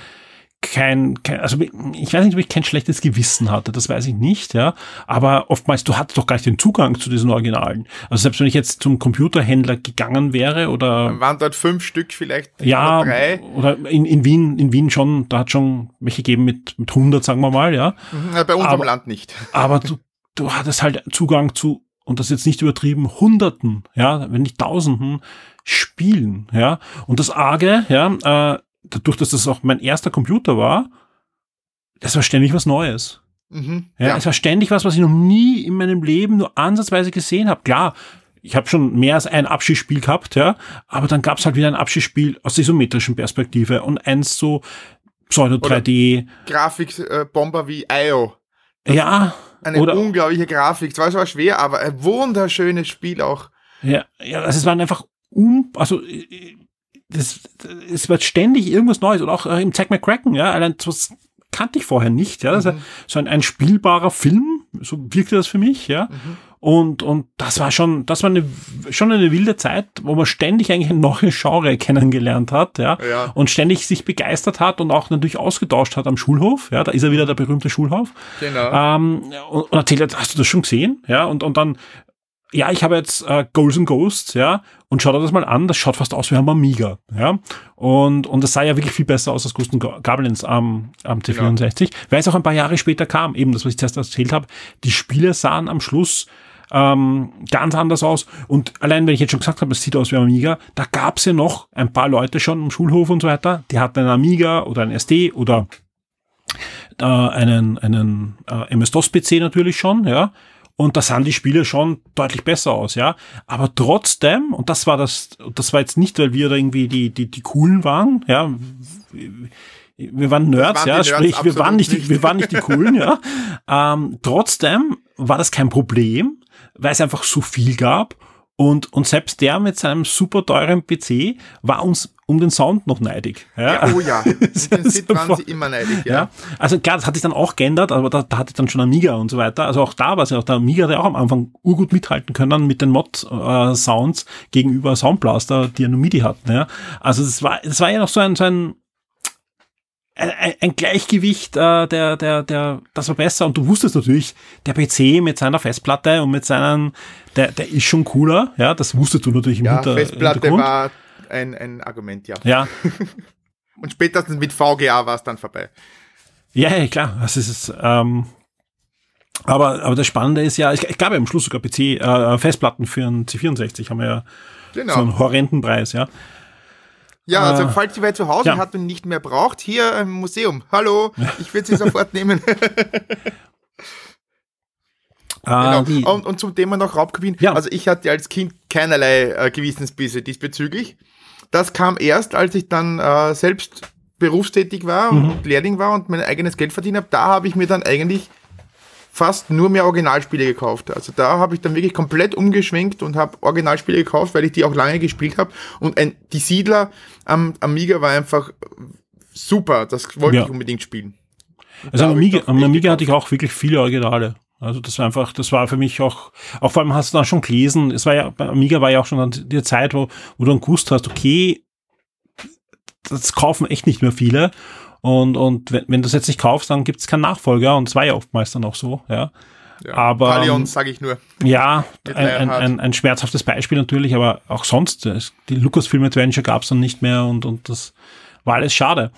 kein, kein, also ich weiß nicht, ob ich kein schlechtes Gewissen hatte, das weiß ich nicht, ja, aber oftmals, du hattest doch gar nicht den Zugang zu diesen Originalen. Also selbst wenn ich jetzt zum Computerhändler gegangen wäre oder... Dann waren dort fünf Stück vielleicht ja, oder drei. Oder in, in Wien, in Wien schon, da hat schon welche gegeben mit, mit 100, sagen wir mal, ja. Mhm, bei uns aber, Land nicht. Aber du, du hattest halt Zugang zu und das jetzt nicht übertrieben, Hunderten, ja, wenn nicht Tausenden Spielen, ja. Und das Arge, ja, äh, dadurch, dass das auch mein erster Computer war, das war ständig was Neues. Mhm, ja, ja, Es war ständig was, was ich noch nie in meinem Leben nur ansatzweise gesehen habe. Klar, ich habe schon mehr als ein Abschießspiel gehabt, ja, aber dann gab es halt wieder ein Abschießspiel aus der isometrischen Perspektive und eins so Pseudo-3D. Grafikbomber wie IO. ja eine Oder, unglaubliche Grafik. Zwar war schwer, aber ein wunderschönes Spiel auch. Ja, ja, also es waren einfach um, also das, es wird ständig irgendwas Neues und auch äh, im Zack McCracken, ja, allein das kannte ich vorher nicht, ja, also mhm. so ein, ein spielbarer Film, so wirkte das für mich, ja. Mhm. Und, und das war schon, das war eine, schon eine wilde Zeit, wo man ständig eigentlich ein neues Genre kennengelernt hat, ja, ja. und ständig sich begeistert hat und auch natürlich ausgetauscht hat am Schulhof, ja, da ist er wieder der berühmte Schulhof. Genau. Ähm, und, und erzählt hat, hast du das schon gesehen? Ja, und, und dann, ja, ich habe jetzt äh, Goals and Ghosts, ja, und schau dir das mal an, das schaut fast aus wie ein Amiga, ja, und, und das sah ja wirklich viel besser aus als Ghosts and Goblins am, am T64, genau. weil es auch ein paar Jahre später kam, eben das, was ich zuerst erzählt habe, die Spiele sahen am Schluss ähm, ganz anders aus. Und allein, wenn ich jetzt schon gesagt habe, es sieht aus wie ein Amiga, da gab es ja noch ein paar Leute schon im Schulhof und so weiter, die hatten einen Amiga oder einen SD oder äh, einen, einen äh, MS-DOS-PC natürlich schon, ja. Und da sahen die Spiele schon deutlich besser aus, ja. Aber trotzdem, und das war das, das war jetzt nicht, weil wir da irgendwie die, die, die coolen waren, ja. Wir waren Nerds, waren ja, Nerds sprich, wir waren nicht, die, wir waren nicht die coolen, ja. Ähm, trotzdem war das kein Problem, weil es einfach so viel gab. Und, und selbst der mit seinem super teuren PC war uns um den Sound noch neidig. Ja. ja oh ja, den waren sie immer neidig, ja. ja. Also klar, das hat sich dann auch geändert, aber da, da hatte ich dann schon Amiga und so weiter. Also auch da war es ja auch, der Amiga hat ja auch am Anfang urgut mithalten können mit den Mod-Sounds äh, gegenüber Soundblaster, die ja nur MIDI hatten. Ja. Also das war, das war ja noch so ein, so ein ein, ein Gleichgewicht, äh, der, der, der, das war besser. Und du wusstest natürlich, der PC mit seiner Festplatte und mit seinen, der, der ist schon cooler. Ja, das wusstest du natürlich im ja, Hinter, Festplatte war ein, ein Argument, ja. Ja. und spätestens mit VGA war es dann vorbei. Ja, ja klar. Das ist, ähm, aber, aber das Spannende ist ja, ich, ich glaube am Schluss sogar PC, äh, Festplatten für einen C64 haben wir ja genau. so einen horrenden Preis, ja. Ja, also falls ihr wer zu Hause ja. hat und nicht mehr braucht, hier im Museum. Hallo, ich würde sie sofort nehmen. Ah, genau. und, und, zum Thema noch Raubkopien. Ja. Also ich hatte als Kind keinerlei äh, Gewissensbisse diesbezüglich. Das kam erst, als ich dann äh, selbst berufstätig war mhm. und Lehrling war und mein eigenes Geld verdient habe. Da habe ich mir dann eigentlich fast nur mehr Originalspiele gekauft. Also da habe ich dann wirklich komplett umgeschwenkt und habe Originalspiele gekauft, weil ich die auch lange gespielt habe. Und ein, die Siedler am Amiga war einfach super. Das wollte ja. ich unbedingt spielen. Und also am Amiga, am Amiga hatte ich auch wirklich viele Originale. Also das war einfach, das war für mich auch, auch vor allem hast du dann schon gelesen, es war ja, bei Amiga war ja auch schon die Zeit, wo, wo du dann gewusst hast, okay, das kaufen echt nicht mehr viele. Und, und wenn, wenn du es jetzt nicht kaufst, dann gibt es keinen Nachfolger und es war ja oftmals dann auch so, ja. Ja, aber Palion, sage ich nur. Ja, ein, ein, ein, schmerzhaftes Beispiel natürlich, aber auch sonst, die Lucasfilm Adventure gab es dann nicht mehr und, und das war alles schade.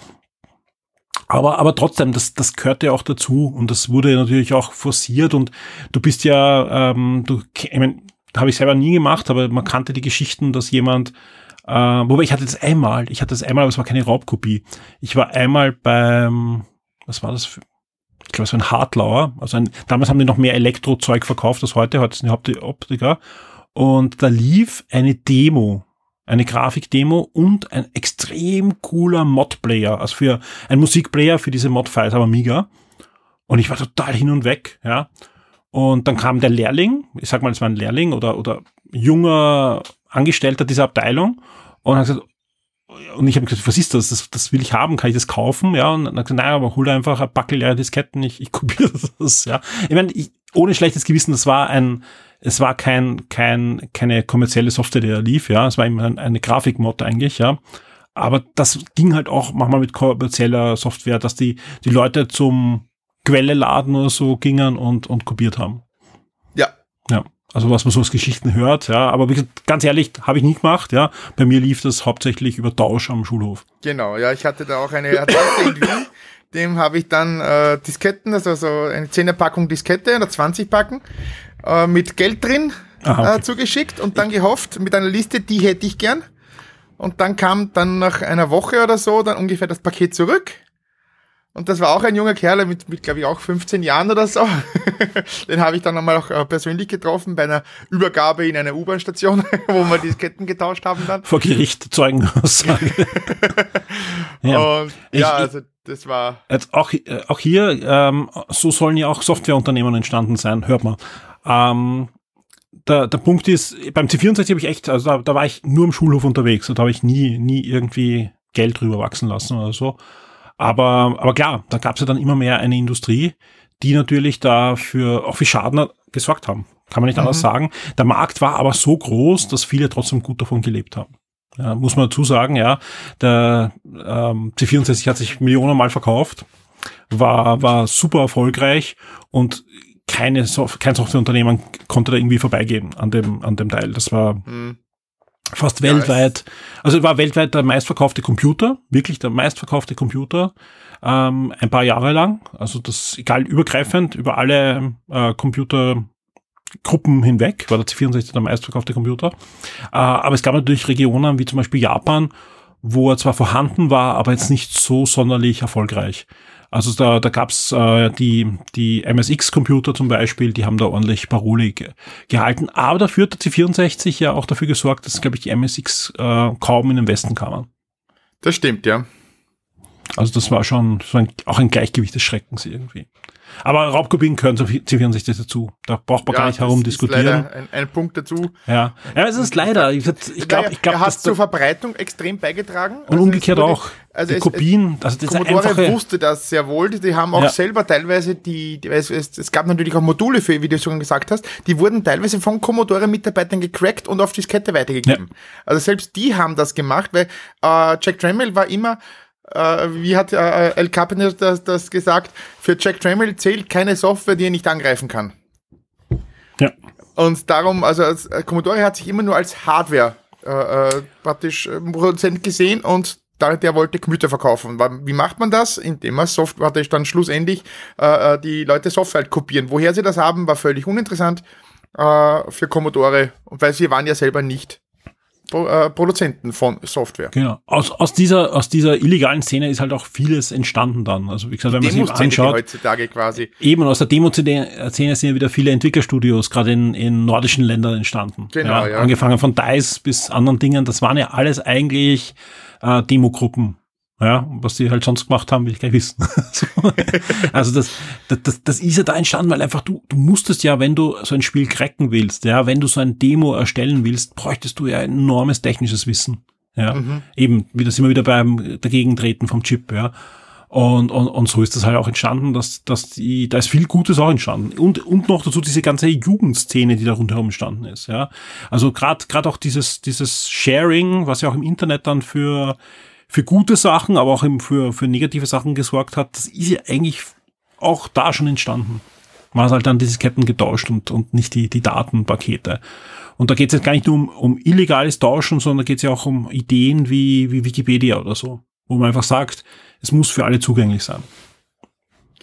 Aber, aber trotzdem, das, das gehörte ja auch dazu und das wurde natürlich auch forciert und du bist ja, ähm, du, ich mein, habe ich selber nie gemacht, aber man kannte die Geschichten, dass jemand äh, wobei ich hatte das einmal, ich hatte das einmal, aber es war keine Raubkopie. Ich war einmal beim, was war das für, ich glaube, es war ein Hartlauer. Also ein, damals haben die noch mehr Elektrozeug verkauft als heute, heute sind die Optiker. Und da lief eine Demo, eine Grafikdemo und ein extrem cooler Mod-Player, also für ein Musikplayer für diese Mod-Files, aber Amiga. Und ich war total hin und weg, ja. Und dann kam der Lehrling, ich sag mal, es war ein Lehrling oder, oder junger Angestellter dieser Abteilung und hat gesagt, und ich habe gesagt, was ist das? das? Das will ich haben, kann ich das kaufen? Ja, und dann hat gesagt, naja, aber hol einfach ein Backel leere Disketten, ich, ich kopiere das, ja. Ich meine, ich, ohne schlechtes Gewissen, das war ein, es war kein, kein, keine kommerzielle Software, die da lief, ja. Es war immer ein, eine Grafikmod eigentlich, ja. Aber das ging halt auch manchmal mit kommerzieller Software, dass die, die Leute zum Quelle laden oder so gingen und, und kopiert haben. Ja. Ja. Also was man so aus Geschichten hört, ja. Aber ganz ehrlich, habe ich nie gemacht, ja. Bei mir lief das hauptsächlich über Tausch am Schulhof. Genau, ja, ich hatte da auch eine Adresse in Wien. Dem habe ich dann äh, Disketten, also so eine 10er Packung Diskette oder 20 Packen äh, mit Geld drin Aha, okay. äh, zugeschickt und dann gehofft mit einer Liste, die hätte ich gern. Und dann kam dann nach einer Woche oder so dann ungefähr das Paket zurück. Und das war auch ein junger Kerl mit, mit glaube ich, auch 15 Jahren oder so. Den habe ich dann einmal auch äh, persönlich getroffen bei einer Übergabe in einer U-Bahn-Station, wo wir die Ketten getauscht haben dann. Vor Gericht Zeugenaussage. ja. Und ja, ich, also das war. Jetzt auch, äh, auch hier, ähm, so sollen ja auch Softwareunternehmen entstanden sein, hört man. Ähm, der, der Punkt ist, beim C64 habe ich echt, also da, da war ich nur im Schulhof unterwegs, da habe ich nie, nie irgendwie Geld drüber wachsen lassen oder so. Aber, aber klar, da gab es ja dann immer mehr eine Industrie, die natürlich dafür auch für Schaden gesorgt haben. Kann man nicht mhm. anders sagen. Der Markt war aber so groß, dass viele trotzdem gut davon gelebt haben. Ja, muss man dazu sagen, ja, der ähm, C64 hat sich Millionen Mal verkauft, war, war super erfolgreich und keine Sof kein Softwareunternehmen konnte da irgendwie vorbeigehen an dem, an dem Teil. Das war, mhm fast ja, weltweit, also war weltweit der meistverkaufte Computer, wirklich der meistverkaufte Computer, ähm, ein paar Jahre lang. Also das, egal, übergreifend, über alle äh, Computergruppen hinweg, war der C64 der meistverkaufte Computer. Äh, aber es gab natürlich Regionen wie zum Beispiel Japan, wo er zwar vorhanden war, aber jetzt nicht so sonderlich erfolgreich. Also da, da gab's äh, die, die MSX-Computer zum Beispiel, die haben da ordentlich Parole ge gehalten. Aber dafür hat der C64 ja auch dafür gesorgt, dass, glaube ich, die MSX äh, kaum in den Westen kamen. Das stimmt, ja. Also das war schon so ein, auch ein Gleichgewicht des Schreckens irgendwie. Aber Raubkopien gehören zu C64 dazu. Da braucht man ja, gar nicht herumdiskutieren. Ein, ein, Punkt dazu. Ja, ja es ist leider. Ich, ich glaube, ich glaube, er hat zur Verbreitung extrem beigetragen. Und also umgekehrt auch. Also die es, Kopien, also das Commodore einfache, wusste das sehr wohl. Die haben auch ja. selber teilweise die, die es, es, gab natürlich auch Module für, wie du schon gesagt hast, die wurden teilweise von Commodore-Mitarbeitern gecrackt und auf Diskette weitergegeben. Ja. Also selbst die haben das gemacht, weil äh, Jack Dremel war immer äh, wie hat äh, El Carpenter das, das gesagt, für Jack Tramiel zählt keine Software, die er nicht angreifen kann. Ja. Und darum, also als, äh, Commodore hat sich immer nur als Hardware äh, äh praktisch äh, Produzent gesehen und da, der wollte Gemüter verkaufen. Wie macht man das? Indem man Software, dann schlussendlich äh, die Leute Software halt kopieren. Woher sie das haben, war völlig uninteressant äh, für Commodore, weil sie waren ja selber nicht Produzenten von Software. Genau. Aus, aus, dieser, aus dieser illegalen Szene ist halt auch vieles entstanden dann. Also wie gesagt, wenn man sich anschaut. heutzutage quasi. Eben, aus der Demo-Szene sind ja wieder viele Entwicklerstudios, gerade in, in nordischen Ländern entstanden. Genau, ja, ja. Angefangen von DICE bis anderen Dingen. Das waren ja alles eigentlich äh, Demogruppen. Ja, was die halt sonst gemacht haben, will ich gleich wissen. also das, das, das ist ja da entstanden, weil einfach du, du musstest ja, wenn du so ein Spiel cracken willst, ja, wenn du so ein Demo erstellen willst, bräuchtest du ja enormes technisches Wissen. Ja, mhm. eben, wie das immer wieder beim Dagegentreten vom Chip, ja. Und, und, und so ist das halt auch entstanden, dass, dass die, da ist viel Gutes auch entstanden. Und, und noch dazu diese ganze Jugendszene, die da rundherum entstanden ist, ja. Also gerade gerade auch dieses, dieses Sharing, was ja auch im Internet dann für für gute Sachen, aber auch eben für, für negative Sachen gesorgt hat, das ist ja eigentlich auch da schon entstanden. Man hat halt dann diese Ketten getauscht und, und nicht die, die Datenpakete. Und da geht es jetzt gar nicht nur um, um illegales Tauschen, sondern geht es ja auch um Ideen wie, wie Wikipedia oder so, wo man einfach sagt, es muss für alle zugänglich sein.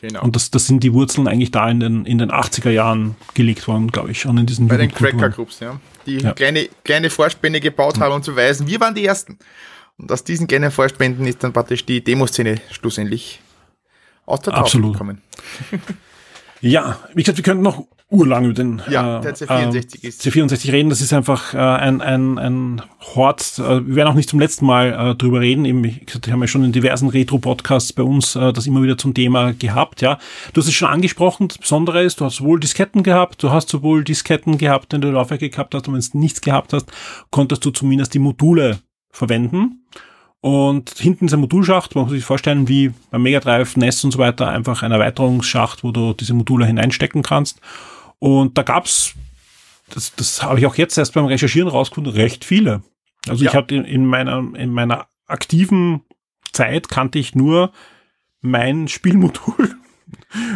Genau. Und das, das sind die Wurzeln eigentlich da in den, in den 80er Jahren gelegt worden, glaube ich, schon in diesen Bei den Cracker Groups, ja. Die ja. kleine, kleine Vorspänne gebaut haben, um zu weisen, wir waren die Ersten. Und aus diesen kleinen Vorspenden ist dann praktisch die Demoszene schlussendlich aus der Taufe gekommen. ja, wie gesagt, wir könnten noch urlang über den ja, äh, C64, äh, C64 reden. Das ist einfach äh, ein, ein, ein Hort. Äh, wir werden auch nicht zum letzten Mal äh, drüber reden. Eben, wie gesagt, wir haben ja schon in diversen Retro-Podcasts bei uns das immer wieder zum Thema gehabt. Ja, Du hast es schon angesprochen. Das Besondere ist, du hast sowohl Disketten gehabt, du hast sowohl Disketten gehabt, wenn du Laufwerke gehabt hast und wenn du nichts gehabt hast, konntest du zumindest die Module verwenden. Und hinten ist ein Modulschacht, man muss sich vorstellen, wie beim Mega Drive, NES und so weiter, einfach ein Erweiterungsschacht, wo du diese Module hineinstecken kannst. Und da gab's, das, das habe ich auch jetzt erst beim Recherchieren rausgefunden, recht viele. Also ja. ich habe in, in meiner, in meiner aktiven Zeit kannte ich nur mein Spielmodul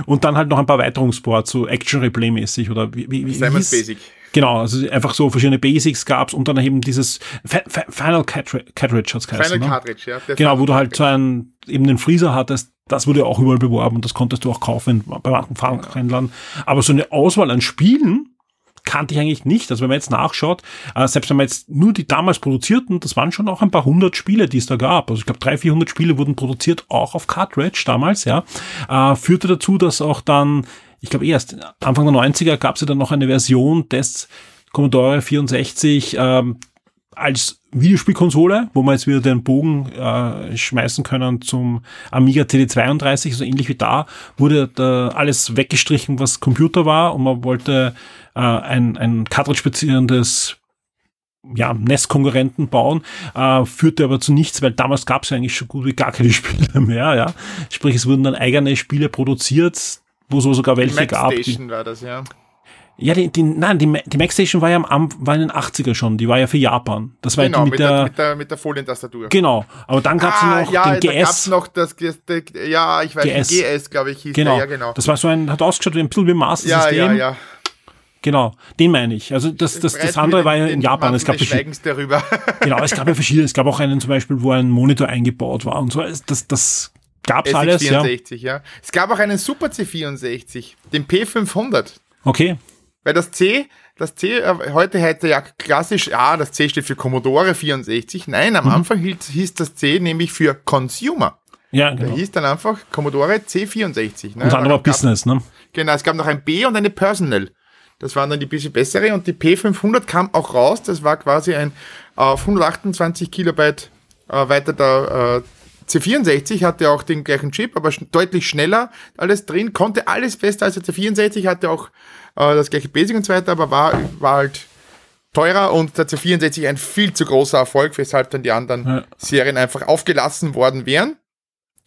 und dann halt noch ein paar Erweiterungsboards, so Action Replay mäßig oder wie, wie, wie Simon's Basic. Genau, also einfach so verschiedene Basics gab's und dann eben dieses F F Final Cartridge, Cartridge hat's geheißen. Final ne? Cartridge, ja. Genau, wo du halt so einen, eben den Freezer hattest, das wurde auch überall beworben und das konntest du auch kaufen bei manchen Fachhändlern. Aber so eine Auswahl an Spielen kannte ich eigentlich nicht. Also wenn man jetzt nachschaut, äh, selbst wenn man jetzt nur die damals produzierten, das waren schon auch ein paar hundert Spiele, die es da gab. Also ich glaube, drei, vierhundert Spiele wurden produziert, auch auf Cartridge damals, ja. Äh, führte dazu, dass auch dann ich glaube erst Anfang der 90er gab es ja dann noch eine Version des Commodore 64 ähm, als Videospielkonsole, wo man jetzt wieder den Bogen äh, schmeißen können zum Amiga CD32, so ähnlich wie da, wurde da alles weggestrichen, was Computer war und man wollte äh, ein, ein Cartridge-beziehendes ja, NES-Konkurrenten bauen, äh, führte aber zu nichts, weil damals gab es ja eigentlich schon gut wie gar keine Spiele mehr, ja. Sprich, es wurden dann eigene Spiele produziert, wo so sogar welche die gab. Station war das, ja. Ja, die, die, nein, die, die Mac Station war ja am, war in den 80er schon, die war ja für Japan. Das war genau, die mit, mit, der, mit der, mit der Folientastatur. Genau, aber dann gab's ah, noch ja, den GS. gab's noch das, ja, ich weiß, GS, GS glaube ich, hieß genau. der, ja, genau. Das war so ein, hat ausgeschaut wie ein bisschen wie ein Master System. Ja, ja, ja. Genau, den meine ich. Also das, das, das andere war ja in Japan. Es gab darüber. genau, es gab ja verschiedene. Es gab auch einen zum Beispiel, wo ein Monitor eingebaut war und so. Das, das Gab's alles, ja. ja. Es gab auch einen Super C64, den P500. Okay. Weil das C, das C, äh, heute hätte ja klassisch, ja, das C steht für Commodore 64. Nein, am mhm. Anfang hieß, hieß das C nämlich für Consumer. Ja, genau. Da hieß dann einfach Commodore C64. Ne? Und dann war Business, ne? Genau, es gab noch ein B und eine Personal. Das waren dann die bisschen bessere und die P500 kam auch raus. Das war quasi ein auf 128 Kilobyte äh, weiter der äh, C64 hatte auch den gleichen Chip, aber deutlich schneller alles drin, konnte alles besser als der C64, hatte auch äh, das gleiche Basic und so weiter, aber war, war halt teurer und der C64 ein viel zu großer Erfolg, weshalb dann die anderen ja. Serien einfach aufgelassen worden wären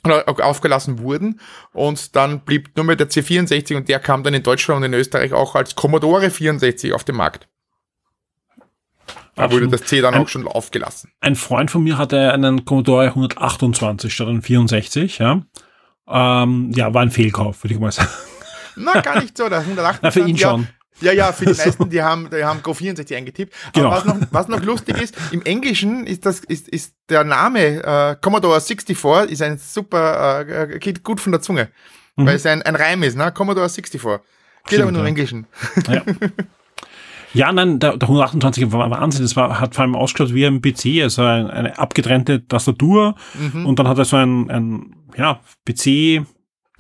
oder aufgelassen wurden und dann blieb nur mehr der C64 und der kam dann in Deutschland und in Österreich auch als Commodore 64 auf den Markt. Da wurde das C dann ein, auch schon aufgelassen. Ein Freund von mir hatte einen Commodore 128 statt einen 64, ja. Ähm, ja, war ein Fehlkauf, würde ich mal sagen. Na, gar nicht so. Der 128, Na, für ihn ja, schon. Ja, ja, für die meisten, die haben, die haben Go 64 eingetippt. Genau. Aber was noch, was noch lustig ist, im Englischen ist das, ist, ist der Name äh, Commodore 64 ist ein super, äh, geht gut von der Zunge. Mhm. Weil es ein, ein Reim ist, ne? Commodore 64. Geht Stimmt, aber nur im Englischen. Ja. Ja, nein, der, der 128 war Wahnsinn. Das war, hat vor allem ausgeschaut wie ein PC, also eine, eine abgetrennte Tastatur. Mhm. Und dann hat er so ein, ein ja, PC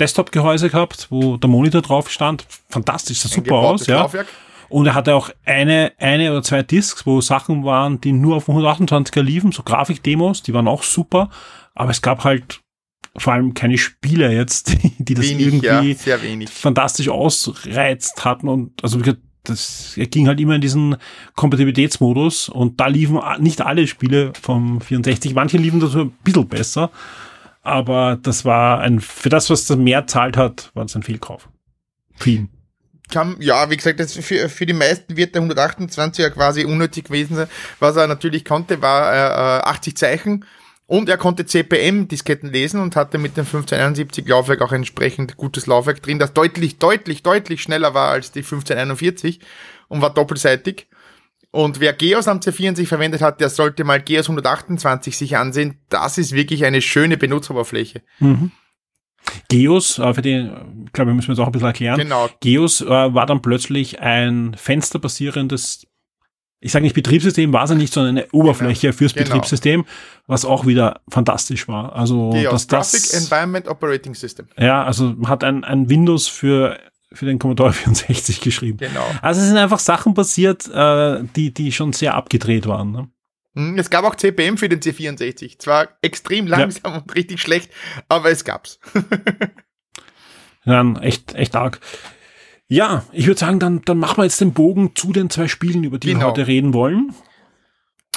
Desktop-Gehäuse gehabt, wo der Monitor drauf stand. Fantastisch, sah super aus, ja. Und er hatte auch eine, eine oder zwei Discs, wo Sachen waren, die nur auf 128er liefen, so Grafikdemos, die waren auch super. Aber es gab halt vor allem keine Spiele jetzt, die, die das wenig, irgendwie ja, fantastisch ausreizt hatten. Und also das ging halt immer in diesen Kompatibilitätsmodus und da liefen nicht alle Spiele vom 64. Manche liefen da so ein bisschen besser. Aber das war ein, für das, was er mehr zahlt hat, war das ein Fehlkauf. Kann, ja, wie gesagt, das für, für die meisten wird der 128er quasi unnötig gewesen sein. Was er natürlich konnte, war äh, 80 Zeichen und er konnte CPM-Disketten lesen und hatte mit dem 1571 Laufwerk auch ein entsprechend gutes Laufwerk drin, das deutlich, deutlich, deutlich schneller war als die 1541 und war doppelseitig. Und wer Geos am C64 verwendet hat, der sollte mal Geos 128 sich ansehen. Das ist wirklich eine schöne Benutzeroberfläche. Mhm. Geos, äh, für die, ich glaube, müssen wir es auch ein bisschen erklären. Genau. Geos äh, war dann plötzlich ein fensterbasierendes, ich sage nicht Betriebssystem, war es ja nicht, sondern eine Oberfläche genau. fürs genau. Betriebssystem, was auch wieder fantastisch war. Also Geos, das, Graphic Environment Operating System. Ja, also hat ein, ein Windows für für den Commodore 64 geschrieben. Genau. Also es sind einfach Sachen passiert, äh, die, die schon sehr abgedreht waren. Ne? Hm, es gab auch CPM für den C64. Zwar extrem langsam ja. und richtig schlecht, aber es gab's. Dann echt, echt arg. Ja, ich würde sagen, dann, dann machen wir jetzt den Bogen zu den zwei Spielen, über die genau. wir heute reden wollen.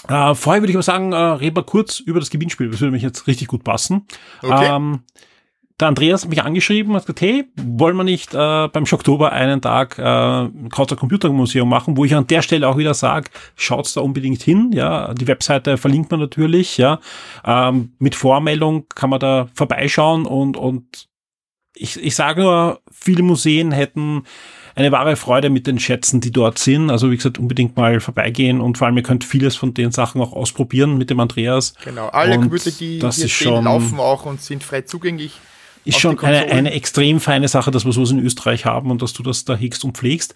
Äh, vorher würde ich aber sagen, äh, reden wir kurz über das Gewinnspiel. Das würde mich jetzt richtig gut passen. Okay. Ähm, der Andreas hat mich angeschrieben und hat gesagt, hey, wollen wir nicht äh, beim Schocktober einen Tag äh, Krauzer Computermuseum machen, wo ich an der Stelle auch wieder sage, schaut's da unbedingt hin, ja, die Webseite verlinkt man natürlich, ja, ähm, mit Vormeldung kann man da vorbeischauen und, und ich, ich sage nur, viele Museen hätten eine wahre Freude mit den Schätzen, die dort sind. Also wie gesagt, unbedingt mal vorbeigehen und vor allem ihr könnt vieles von den Sachen auch ausprobieren mit dem Andreas. Genau, alle Computer, die das hier stehen, laufen auch und sind frei zugänglich ist schon eine, eine extrem feine Sache, dass wir sowas in Österreich haben und dass du das da hegst und pflegst.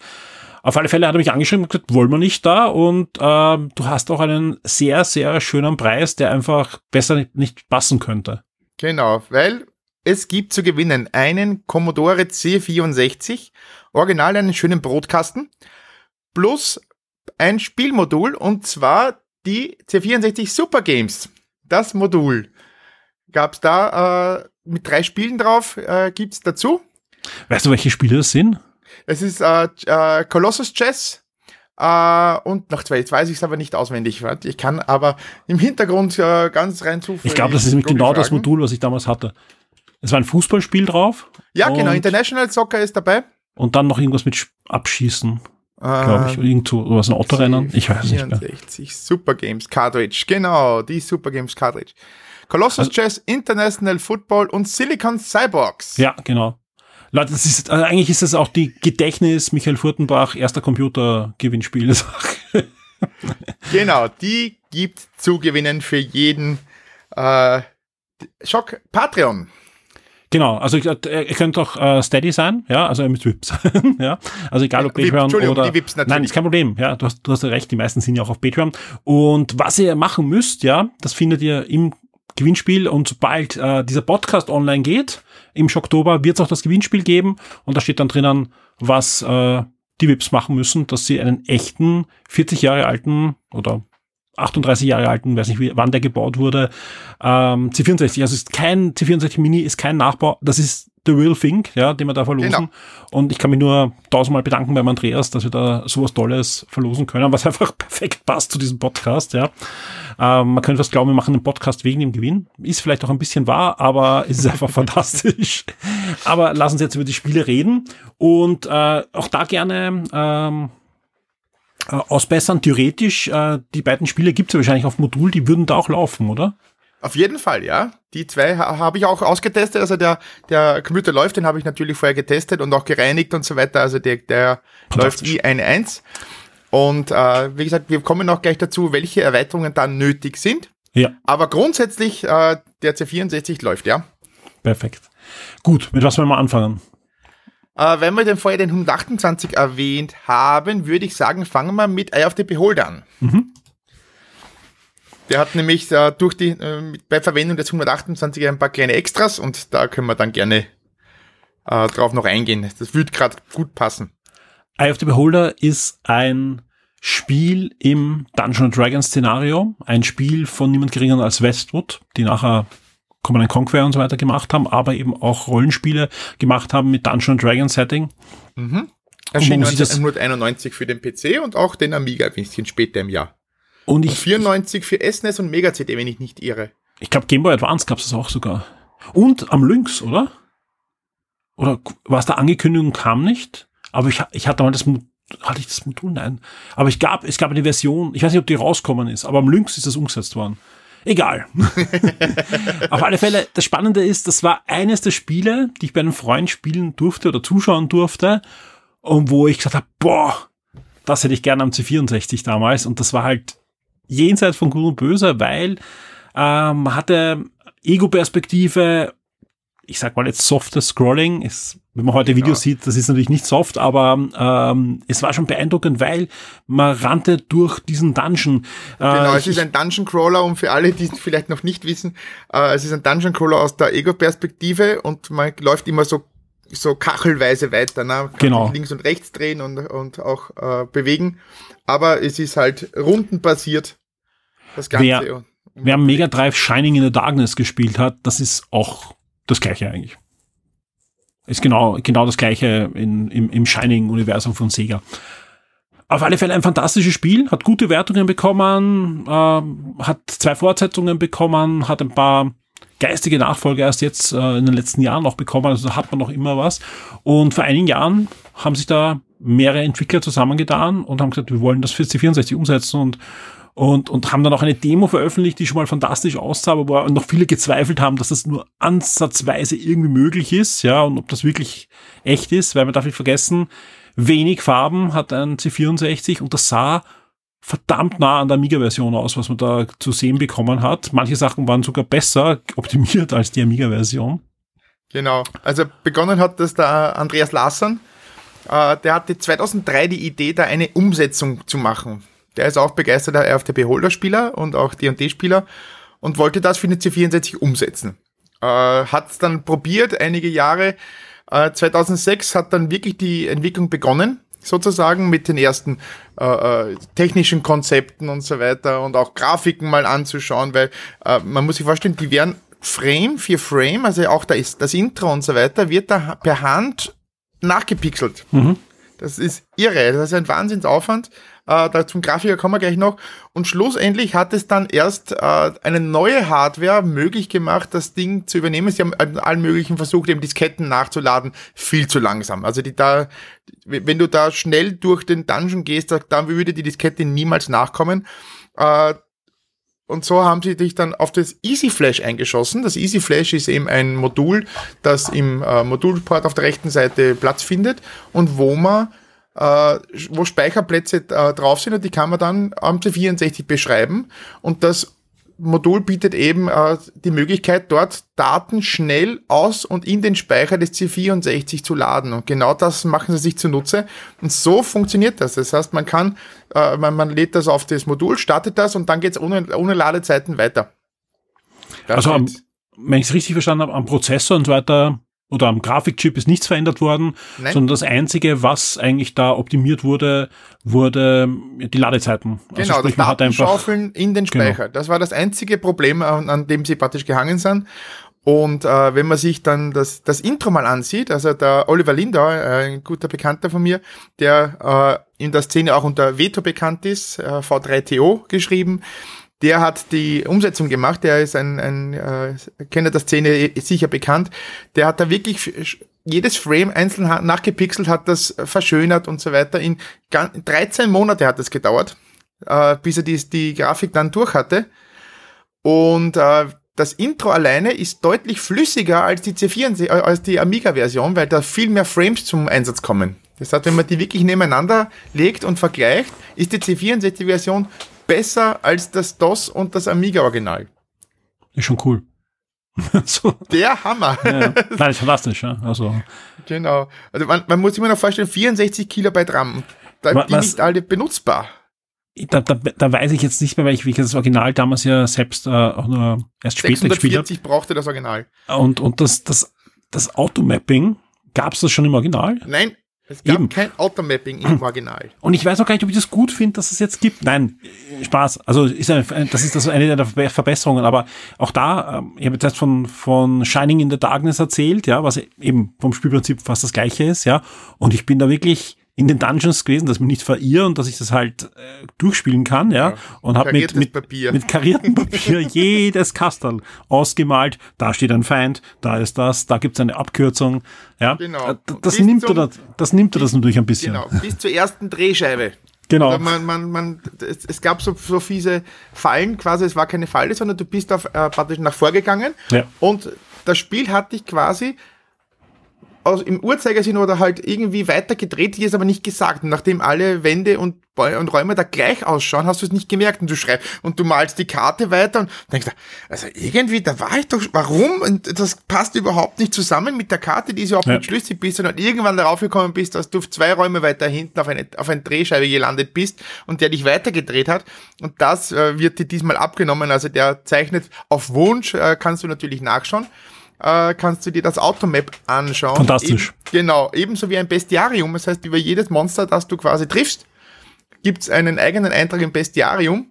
Auf alle Fälle hat er mich angeschrieben und gesagt, wollen wir nicht da und äh, du hast auch einen sehr, sehr schönen Preis, der einfach besser nicht passen könnte. Genau, weil es gibt zu gewinnen einen Commodore C64, original einen schönen Brotkasten, plus ein Spielmodul und zwar die C64 Super Games. Das Modul gab es da äh, mit drei Spielen drauf, äh, gibt's dazu. Weißt du, welche Spiele das sind? Es ist äh, äh, Colossus Chess äh, und noch zwei. Jetzt weiß ich es aber nicht auswendig. Ich kann aber im Hintergrund äh, ganz rein zufällig. Ich glaube, das ist nämlich genau das Modul, was ich damals hatte. Es war ein Fußballspiel drauf. Ja, genau. International Soccer ist dabei. Und dann noch irgendwas mit Abschießen. Glaube ich. Ähm, Irgend so was ein Autorennen. Ich weiß 64 nicht mehr. Super Games Cartridge. Genau, die Super Games Cartridge. Colossus also, Chess, International Football und Silicon Cyborgs. Ja, genau. Leute, das ist, also eigentlich ist das auch die Gedächtnis Michael Furtenbach, erster Computer-Gewinnspiel. genau, die gibt zu gewinnen für jeden äh, Schock Patreon. Genau, also ihr könnt auch äh, Steady sein, ja, also mit Vips, ja, also egal ob Patreon oder, die Vips natürlich. nein, ist kein Problem, ja, du hast, du hast recht, die meisten sind ja auch auf Patreon. Und was ihr machen müsst, ja, das findet ihr im Gewinnspiel. Und sobald äh, dieser Podcast online geht, im Oktober wird es auch das Gewinnspiel geben. Und da steht dann drinnen, was äh, die Vips machen müssen, dass sie einen echten 40 Jahre alten oder 38 Jahre alten, weiß nicht, wie, wann der gebaut wurde, ähm, C64. Also ist kein C64 Mini, ist kein Nachbau. Das ist the real thing, ja, den wir da verlosen. Genau. Und ich kann mich nur tausendmal bedanken beim Andreas, dass wir da sowas Tolles verlosen können, was einfach perfekt passt zu diesem Podcast, ja. Ähm, man könnte fast glauben, wir machen einen Podcast wegen dem Gewinn. Ist vielleicht auch ein bisschen wahr, aber es ist einfach fantastisch. Aber lassen Sie jetzt über die Spiele reden und äh, auch da gerne ähm, äh, ausbessern. Theoretisch, äh, die beiden Spiele gibt es ja wahrscheinlich auf Modul, die würden da auch laufen, oder? Auf jeden Fall, ja. Die zwei ha habe ich auch ausgetestet. Also der, der Computer läuft, den habe ich natürlich vorher getestet und auch gereinigt und so weiter. Also der, der läuft wie ein Eins. Und äh, wie gesagt, wir kommen auch gleich dazu, welche Erweiterungen dann nötig sind. Ja. Aber grundsätzlich, äh, der C64 läuft, ja. Perfekt. Gut, mit was wollen wir anfangen? Äh, wenn wir den vorher den 128 erwähnt haben, würde ich sagen, fangen wir mit Eye of the Beholder an. Mhm. Der hat nämlich äh, durch die, äh, bei Verwendung des 128 ein paar kleine Extras und da können wir dann gerne äh, drauf noch eingehen. Das würde gerade gut passen. Eye of the Beholder ist ein Spiel im Dungeon Dragons Szenario. Ein Spiel von niemand geringer als Westwood, die nachher Command Conquer und so weiter gemacht haben, aber eben auch Rollenspiele gemacht haben mit Dungeon Dragons Setting. Mhm. Erschien 1991 für den PC und auch den Amiga ein bisschen später im Jahr. Und ich. Und 94 für SNES e und Mega CD, wenn ich nicht irre. Ich glaube, Game Boy Advance gab es auch sogar. Und am Lynx, oder? Oder war es der Ankündigung, kam nicht? Aber ich, ich hatte mal das, hatte ich das Modul? Nein. Aber ich gab, es gab eine Version, ich weiß nicht, ob die rauskommen ist, aber am Lynx ist das umgesetzt worden. Egal. Auf alle Fälle, das Spannende ist, das war eines der Spiele, die ich bei einem Freund spielen durfte oder zuschauen durfte und wo ich gesagt habe, boah, das hätte ich gerne am C64 damals und das war halt jenseits von Gut und Böse, weil ähm, man hatte Ego-Perspektive, ich sag mal jetzt softes Scrolling, ist, wenn man heute Videos ja. sieht, das ist natürlich nicht soft, aber ähm, es war schon beeindruckend, weil man rannte durch diesen Dungeon. Äh, genau, es ist ein Dungeon Crawler und für alle, die es vielleicht noch nicht wissen, äh, es ist ein Dungeon Crawler aus der Ego-Perspektive und man läuft immer so so kachelweise weiter, ne? Kann genau. links und rechts drehen und, und auch äh, bewegen aber es ist halt rundenbasiert. Das Ganze. Wer, wer Mega Drive Shining in the Darkness gespielt hat, das ist auch das gleiche eigentlich. Ist genau, genau das gleiche in, im, im Shining-Universum von Sega. Auf alle Fälle ein fantastisches Spiel, hat gute Wertungen bekommen, äh, hat zwei Fortsetzungen bekommen, hat ein paar geistige Nachfolger erst jetzt äh, in den letzten Jahren noch bekommen, also da hat man noch immer was. Und vor einigen Jahren haben sich da mehrere Entwickler zusammengetan und haben gesagt, wir wollen das für C64 umsetzen und und, und haben dann auch eine Demo veröffentlicht, die schon mal fantastisch aussah, aber wo noch viele gezweifelt haben, dass das nur ansatzweise irgendwie möglich ist, ja, und ob das wirklich echt ist, weil man darf nicht vergessen, wenig Farben hat ein C64 und das sah verdammt nah an der Amiga-Version aus, was man da zu sehen bekommen hat. Manche Sachen waren sogar besser optimiert als die Amiga-Version. Genau. Also begonnen hat das der Andreas Lassern. Äh, der hatte 2003 die Idee, da eine Umsetzung zu machen. Der ist auch begeisterter FTP-Holder-Spieler und auch D&D-Spieler und wollte das für eine C64 umsetzen. Äh, hat es dann probiert, einige Jahre. Äh, 2006 hat dann wirklich die Entwicklung begonnen sozusagen mit den ersten äh, äh, technischen Konzepten und so weiter und auch Grafiken mal anzuschauen, weil äh, man muss sich vorstellen, die werden Frame für Frame, also auch da ist das Intro und so weiter, wird da per Hand nachgepixelt. Mhm. Das ist irre, das ist ein Wahnsinnsaufwand. Äh, da zum Grafiker kommen wir gleich noch. Und schlussendlich hat es dann erst äh, eine neue Hardware möglich gemacht, das Ding zu übernehmen. Sie haben allen möglichen versucht, eben Disketten nachzuladen, viel zu langsam. Also die da, wenn du da schnell durch den Dungeon gehst, dann würde die Diskette niemals nachkommen. Äh, und so haben sie dich dann auf das Easy Flash eingeschossen. Das Easy Flash ist eben ein Modul, das im äh, Modulport auf der rechten Seite Platz findet und wo man äh, wo Speicherplätze äh, drauf sind und die kann man dann am C64 beschreiben. Und das Modul bietet eben äh, die Möglichkeit, dort Daten schnell aus und in den Speicher des C64 zu laden. Und genau das machen sie sich zunutze. Und so funktioniert das. Das heißt, man kann, äh, man, man lädt das auf das Modul, startet das und dann geht's ohne, ohne Ladezeiten weiter. Das also, am, wenn ich es richtig verstanden habe, am Prozessor und so weiter oder am Grafikchip ist nichts verändert worden, Nein. sondern das einzige, was eigentlich da optimiert wurde, wurde die Ladezeiten. Also genau, sprich, das Datenschaufeln in den genau. Speicher. Genau. Das war das einzige Problem, an, an dem sie praktisch gehangen sind. Und äh, wenn man sich dann das, das Intro mal ansieht, also der Oliver Lindau, äh, ein guter Bekannter von mir, der äh, in der Szene auch unter Veto bekannt ist, äh, V3TO geschrieben, der hat die Umsetzung gemacht, der ist ein, ein äh, Kenner der Szene sicher bekannt, der hat da wirklich jedes Frame einzeln nachgepixelt, hat das verschönert und so weiter. In 13 Monate hat das gedauert, äh, bis er die, die Grafik dann durch hatte. Und äh, das Intro alleine ist deutlich flüssiger als die C64, äh, als die Amiga-Version, weil da viel mehr Frames zum Einsatz kommen. Das heißt, wenn man die wirklich nebeneinander legt und vergleicht, ist die C64-Version besser als das DOS und das Amiga-Original. Ist schon cool. so. Der Hammer. Ja, Nein, ist fantastisch, ja. Also. Genau. Also man, man muss sich immer noch vorstellen, 64 Kilobyte RAM. Da, was, die nicht alle benutzbar. Da, da, da weiß ich jetzt nicht mehr, weil ich, wie ich das Original damals ja selbst äh, auch nur erst später gespielt habe. brauchte das Original. Und, und das, das, das Automapping, gab es das schon im Original? Nein, es gab Eben. kein Automapping im Original. Und ich weiß auch gar nicht, ob ich das gut finde, dass es jetzt gibt. Nein, Spaß. Also ist eine, das ist das eine der Verbesserungen. Aber auch da, ähm, ich habe jetzt erst von, von Shining in the Darkness erzählt, ja, was eben vom Spielprinzip fast das gleiche ist, ja. Und ich bin da wirklich in den Dungeons gewesen, dass mich nicht verirre und dass ich das halt äh, durchspielen kann, ja. ja. Und habe mit, mit, Papier. mit kariertem Papier jedes Kastel ausgemalt. Da steht ein Feind, da ist das, da gibt's eine Abkürzung. Ja. Genau. Äh, das, nimmt zum, das, das nimmt er das natürlich ein bisschen. Genau, bis zur ersten Drehscheibe. Genau. Also man, man, man, es, es, gab so, so fiese Fallen, quasi, es war keine Falle, sondern du bist auf, äh, praktisch nach vorgegangen ja. und das Spiel hat dich quasi aus, im Uhrzeigersinn oder halt irgendwie weiter gedreht, die ist aber nicht gesagt. Und nachdem alle Wände und, und Räume da gleich ausschauen, hast du es nicht gemerkt und du schreibst und du malst die Karte weiter und denkst, also irgendwie, da war ich doch, warum? Und das passt überhaupt nicht zusammen mit der Karte, die ist überhaupt ja. nicht schlüssig bist, sondern irgendwann darauf gekommen bist, dass du zwei Räume weiter hinten auf eine, auf eine Drehscheibe gelandet bist und der dich weitergedreht hat. Und das äh, wird dir diesmal abgenommen. Also der zeichnet auf Wunsch, äh, kannst du natürlich nachschauen äh, kannst du dir das Automap anschauen. Fantastisch. Eben, genau, ebenso wie ein Bestiarium. Das heißt, über jedes Monster, das du quasi triffst, gibt's einen eigenen Eintrag im Bestiarium,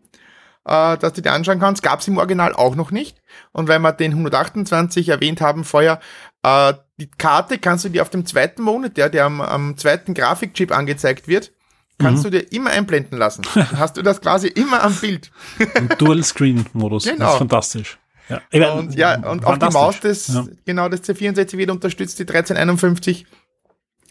äh, dass du dir anschauen kannst. Gab's im Original auch noch nicht. Und weil wir den 128 erwähnt haben vorher, äh, die Karte kannst du dir auf dem zweiten Monat, der, der am, am zweiten Grafikchip angezeigt wird, kannst mhm. du dir immer einblenden lassen. Dann hast du das quasi immer am Bild. Dual-Screen-Modus. Genau. Das ist fantastisch. Ja, und ja, und auch die Maus des, ja. genau, das C64 wird unterstützt, die 1351.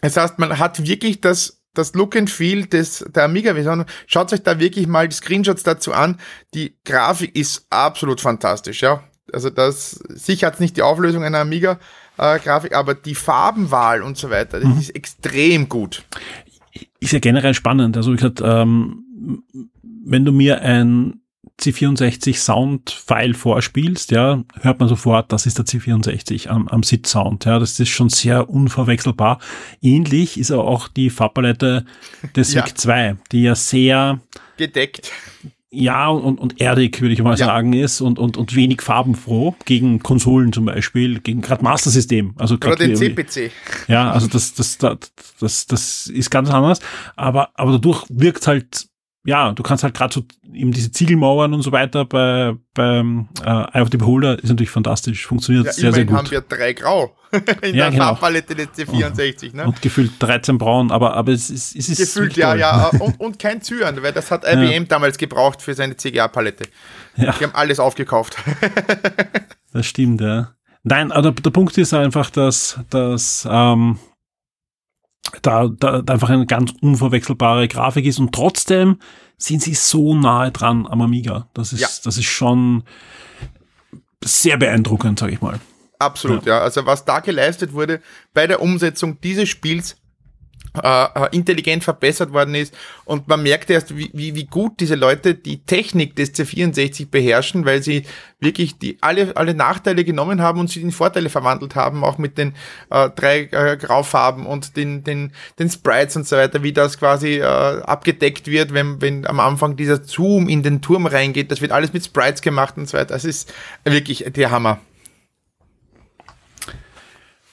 Das heißt, man hat wirklich das, das Look and Feel des, der Amiga-Version. Schaut euch da wirklich mal die Screenshots dazu an. Die Grafik ist absolut fantastisch, ja. Also das, sicher hat es nicht die Auflösung einer Amiga-Grafik, äh, aber die Farbenwahl und so weiter, das mhm. ist extrem gut. Ist ja generell spannend. Also ich gesagt, ähm, wenn du mir ein C64 Sound-File vorspielst, ja, hört man sofort, das ist der C64 am, am Sit-Sound. Ja, das ist schon sehr unverwechselbar. Ähnlich ist auch die Farbpalette des ja. VIC 2, die ja sehr gedeckt. Ja, und, und erdig, würde ich mal ja. sagen, ist und, und, und wenig farbenfroh gegen Konsolen zum Beispiel, gegen gerade Master System. Also Oder den CPC. Ja, also das, das, das, das, das ist ganz anders. Aber, aber dadurch wirkt halt ja, du kannst halt gerade so eben diese Ziegelmauern und so weiter bei beim äh, Eye of the Beholder ist natürlich fantastisch, funktioniert ja, sehr, sehr gut. haben wir drei Grau in ja, der genau. Farbpalette des C64. Ne? Und gefühlt 13 Braun, aber, aber es ist, es ist Gefühlt, ja, ja. Und, und kein Zyan, weil das hat IBM ja. damals gebraucht für seine CGA-Palette. Ja. Die haben alles aufgekauft. das stimmt, ja. Nein, aber der, der Punkt ist einfach, dass, dass ähm, da, da, einfach eine ganz unverwechselbare Grafik ist und trotzdem sind sie so nahe dran am Amiga. Das ist, ja. das ist schon sehr beeindruckend, sage ich mal. Absolut, ja. ja. Also was da geleistet wurde bei der Umsetzung dieses Spiels äh, äh, intelligent verbessert worden ist. Und man merkt erst, wie, wie, wie gut diese Leute die Technik des C64 beherrschen, weil sie wirklich die alle, alle Nachteile genommen haben und sie in Vorteile verwandelt haben, auch mit den äh, drei äh, Graufarben und den, den, den Sprites und so weiter, wie das quasi äh, abgedeckt wird, wenn, wenn am Anfang dieser Zoom in den Turm reingeht. Das wird alles mit Sprites gemacht und so weiter. Das ist wirklich der Hammer.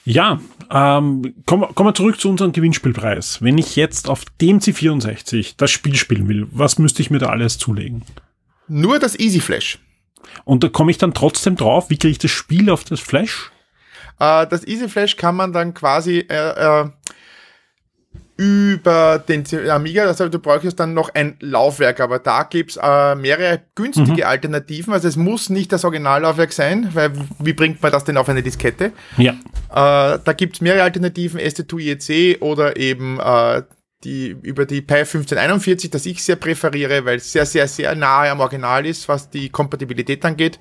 Ja, ähm, kommen komm wir zurück zu unserem Gewinnspielpreis. Wenn ich jetzt auf dem C64 das Spiel spielen will, was müsste ich mir da alles zulegen? Nur das Easy Flash. Und da komme ich dann trotzdem drauf, wie kriege ich das Spiel auf das Flash? Äh, das Easy Flash kann man dann quasi äh, äh, über den Amiga, also du brauchst dann noch ein Laufwerk, aber da gibt's äh, mehrere günstige mhm. Alternativen. Also es muss nicht das Originallaufwerk sein, weil wie bringt man das denn auf eine Diskette? Ja. Äh, da gibt's mehrere Alternativen, ST2IEC oder eben äh, die über die Pi 1541, das ich sehr präferiere, weil es sehr, sehr, sehr nahe am Original ist, was die Kompatibilität angeht.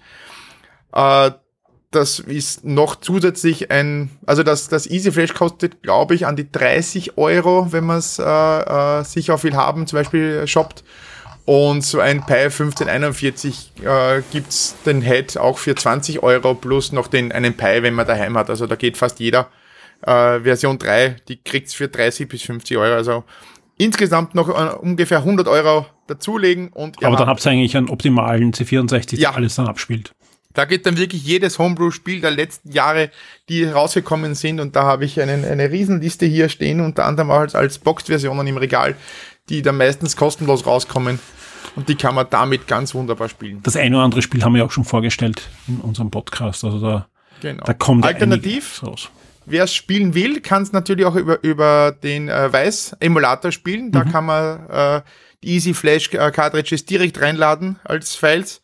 Äh, das ist noch zusätzlich ein, also das, das Easy Flash kostet, glaube ich, an die 30 Euro, wenn man es äh, äh, sicher viel haben, zum Beispiel shoppt. Und so ein Pi 1541 äh, gibt's den Head auch für 20 Euro plus noch den einen Pi, wenn man daheim hat. Also da geht fast jeder. Äh, Version 3, die kriegt's für 30 bis 50 Euro. Also insgesamt noch äh, ungefähr 100 Euro dazulegen. Und Aber dann habt ihr eigentlich einen optimalen C64, der ja. alles dann abspielt. Da geht dann wirklich jedes Homebrew-Spiel der letzten Jahre, die rausgekommen sind. Und da habe ich einen, eine Riesenliste hier stehen, unter anderem auch als, als Boxed-Versionen im Regal, die dann meistens kostenlos rauskommen. Und die kann man damit ganz wunderbar spielen. Das eine oder andere Spiel haben wir auch schon vorgestellt in unserem Podcast. Also da, genau. da kommt Alternativ, raus. Wer es spielen will, kann es natürlich auch über, über den äh, Weiß-Emulator spielen. Da mhm. kann man äh, die Easy Flash äh, Cartridges direkt reinladen als Files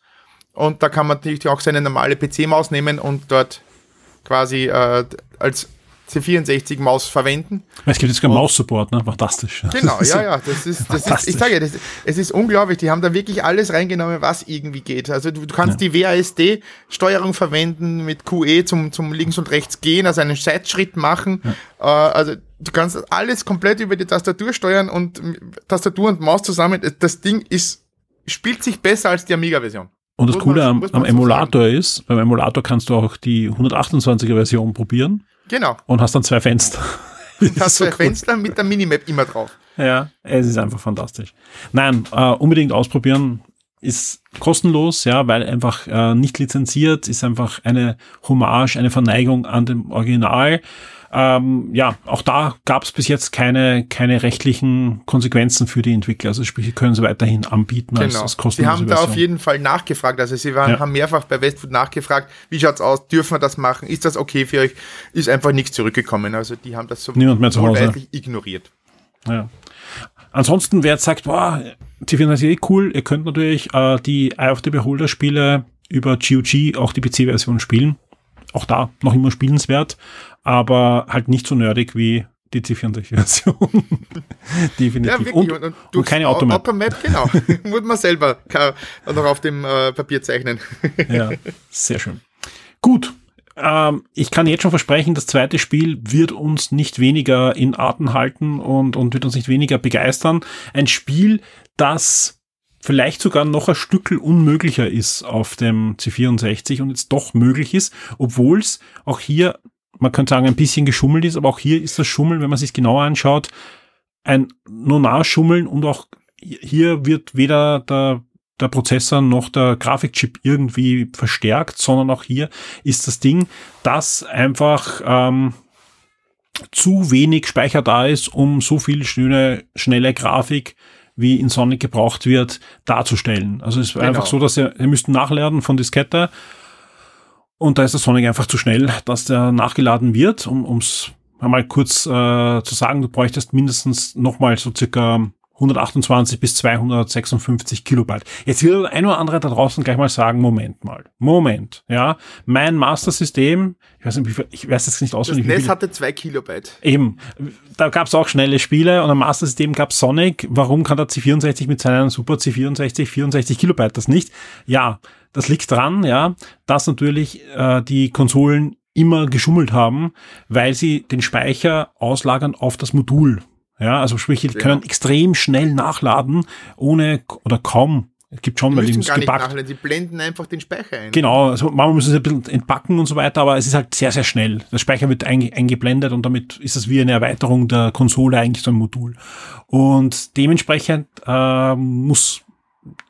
und da kann man natürlich auch seine normale PC-Maus nehmen und dort quasi äh, als C64-Maus verwenden. Es gibt jetzt sogar Maus-Support, ne? Fantastisch. Genau, ja, ja. Das ist, das ist, ich sage ja, das, es ist unglaublich. Die haben da wirklich alles reingenommen, was irgendwie geht. Also du, du kannst ja. die WASD-Steuerung verwenden mit QE zum, zum links und rechts gehen, also einen Seitschritt machen. Ja. Äh, also du kannst alles komplett über die Tastatur steuern und Tastatur und Maus zusammen. Das Ding ist, spielt sich besser als die Amiga-Version. Und das muss Coole man, am, am Emulator so ist, beim Emulator kannst du auch die 128er Version probieren. Genau. Und hast dann zwei Fenster. Und hast so zwei cool. Fenster mit der Minimap immer drauf. Ja, es ist einfach fantastisch. Nein, äh, unbedingt ausprobieren. Ist kostenlos, ja, weil einfach äh, nicht lizenziert, ist einfach eine Hommage, eine Verneigung an dem Original. Ähm, ja, auch da gab es bis jetzt keine, keine rechtlichen Konsequenzen für die Entwickler. Also sprich, können sie weiterhin anbieten genau. als, als kostenlose Sie haben Version. da auf jeden Fall nachgefragt. Also sie waren, ja. haben mehrfach bei Westwood nachgefragt, wie schaut's aus, dürfen wir das machen, ist das okay für euch? Ist einfach nichts zurückgekommen. Also die haben das so Niemand mehr zu Hause. ignoriert. Ja. Ansonsten, wer jetzt sagt, boah, C4 ist eh cool, ihr könnt natürlich äh, die Eye of the Beholder Spiele über GOG auch die PC-Version spielen. Auch da noch immer spielenswert aber halt nicht so nerdig wie die C64-Version. Definitiv. Ja, wirklich. Und, und, und keine Automap. Automap, genau. Muss man selber noch auf dem äh, Papier zeichnen. ja, sehr schön. Gut. Ähm, ich kann jetzt schon versprechen, das zweite Spiel wird uns nicht weniger in Atem halten und, und wird uns nicht weniger begeistern. Ein Spiel, das vielleicht sogar noch ein Stückel unmöglicher ist auf dem C64 und jetzt doch möglich ist, obwohl es auch hier man könnte sagen, ein bisschen geschummelt ist, aber auch hier ist das Schummeln, wenn man sich genauer anschaut, ein Nonar-Schummeln und auch hier wird weder der, der Prozessor noch der Grafikchip irgendwie verstärkt, sondern auch hier ist das Ding, dass einfach ähm, zu wenig Speicher da ist, um so viel schöne, schnelle Grafik wie in Sonic gebraucht wird, darzustellen. Also es ist genau. einfach so, dass ihr, ihr müsst nachladen von Diskette und da ist der Sonic einfach zu schnell, dass der nachgeladen wird, um es einmal kurz äh, zu sagen, du bräuchtest mindestens nochmal so circa 128 bis 256 Kilobyte. Jetzt will ein oder andere da draußen gleich mal sagen, Moment mal, Moment, ja, mein Master-System, ich weiß nicht, ich weiß jetzt nicht auswendig. Das NES hatte zwei Kilobyte. Eben, da gab es auch schnelle Spiele und am Master-System gab Sonic. Warum kann der C64 mit seinen Super C64 64 Kilobyte das nicht? Ja, das liegt dran, ja, dass natürlich äh, die Konsolen immer geschummelt haben, weil sie den Speicher auslagern auf das Modul. Ja, also sprich, die können extrem schnell nachladen, ohne oder kaum es gibt schon, weil die gar gepackt. Nachladen. Sie blenden einfach den Speicher ein. Genau, also manchmal müssen sie ein bisschen entpacken und so weiter, aber es ist halt sehr, sehr schnell. Der Speicher wird einge eingeblendet und damit ist es wie eine Erweiterung der Konsole eigentlich so ein Modul. Und dementsprechend äh, muss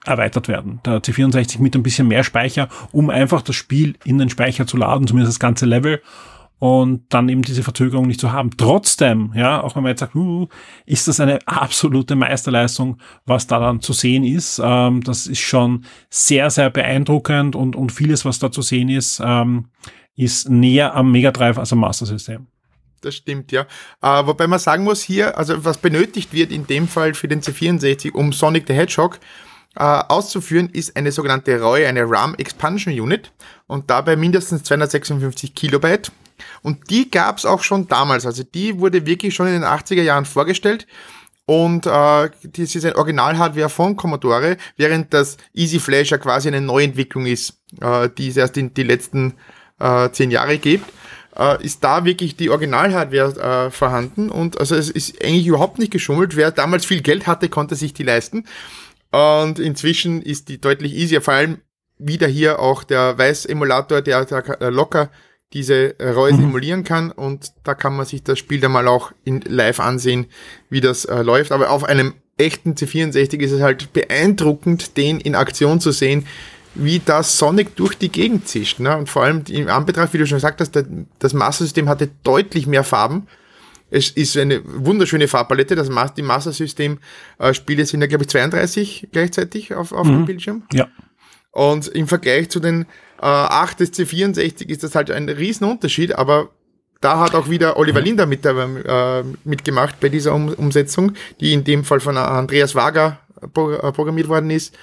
erweitert werden. Der C64 mit ein bisschen mehr Speicher, um einfach das Spiel in den Speicher zu laden, zumindest das ganze Level. Und dann eben diese Verzögerung nicht zu haben. Trotzdem, ja, auch wenn man jetzt sagt, uh, ist das eine absolute Meisterleistung, was da dann zu sehen ist. Ähm, das ist schon sehr, sehr beeindruckend und, und vieles, was da zu sehen ist, ähm, ist näher am Mega Drive als am Master System. Das stimmt, ja. Äh, wobei man sagen muss hier, also was benötigt wird in dem Fall für den C64, um Sonic the Hedgehog äh, auszuführen, ist eine sogenannte ROI, eine RAM Expansion Unit und dabei mindestens 256 Kilobyte. Und die gab es auch schon damals. Also die wurde wirklich schon in den 80er Jahren vorgestellt. Und äh, das ist ein Original-Hardware von Commodore, während das Easy Flash ja quasi eine Neuentwicklung ist, äh, die es erst in die letzten äh, zehn Jahre gibt. Äh, ist da wirklich die Original-Hardware äh, vorhanden und also es ist eigentlich überhaupt nicht geschummelt. Wer damals viel Geld hatte, konnte sich die leisten. Und inzwischen ist die deutlich easier, vor allem wieder hier auch der Weiß-Emulator, der, der äh, locker diese äh, Reue mhm. simulieren kann und da kann man sich das Spiel dann mal auch in live ansehen, wie das äh, läuft. Aber auf einem echten C64 ist es halt beeindruckend, den in Aktion zu sehen, wie das Sonic durch die Gegend zischt. Ne? Und vor allem im Anbetracht, wie du schon gesagt hast, das Master-System hatte deutlich mehr Farben. Es ist eine wunderschöne Farbpalette. Das Master, die Master System äh, sind ja, glaube ich, 32 gleichzeitig auf, auf mhm. dem Bildschirm. Ja. Und im Vergleich zu den äh, 8 des C64 ist das halt ein Riesenunterschied, aber da hat auch wieder Oliver Linder mit, äh, mitgemacht bei dieser um Umsetzung, die in dem Fall von Andreas Wager pro äh, programmiert worden ist.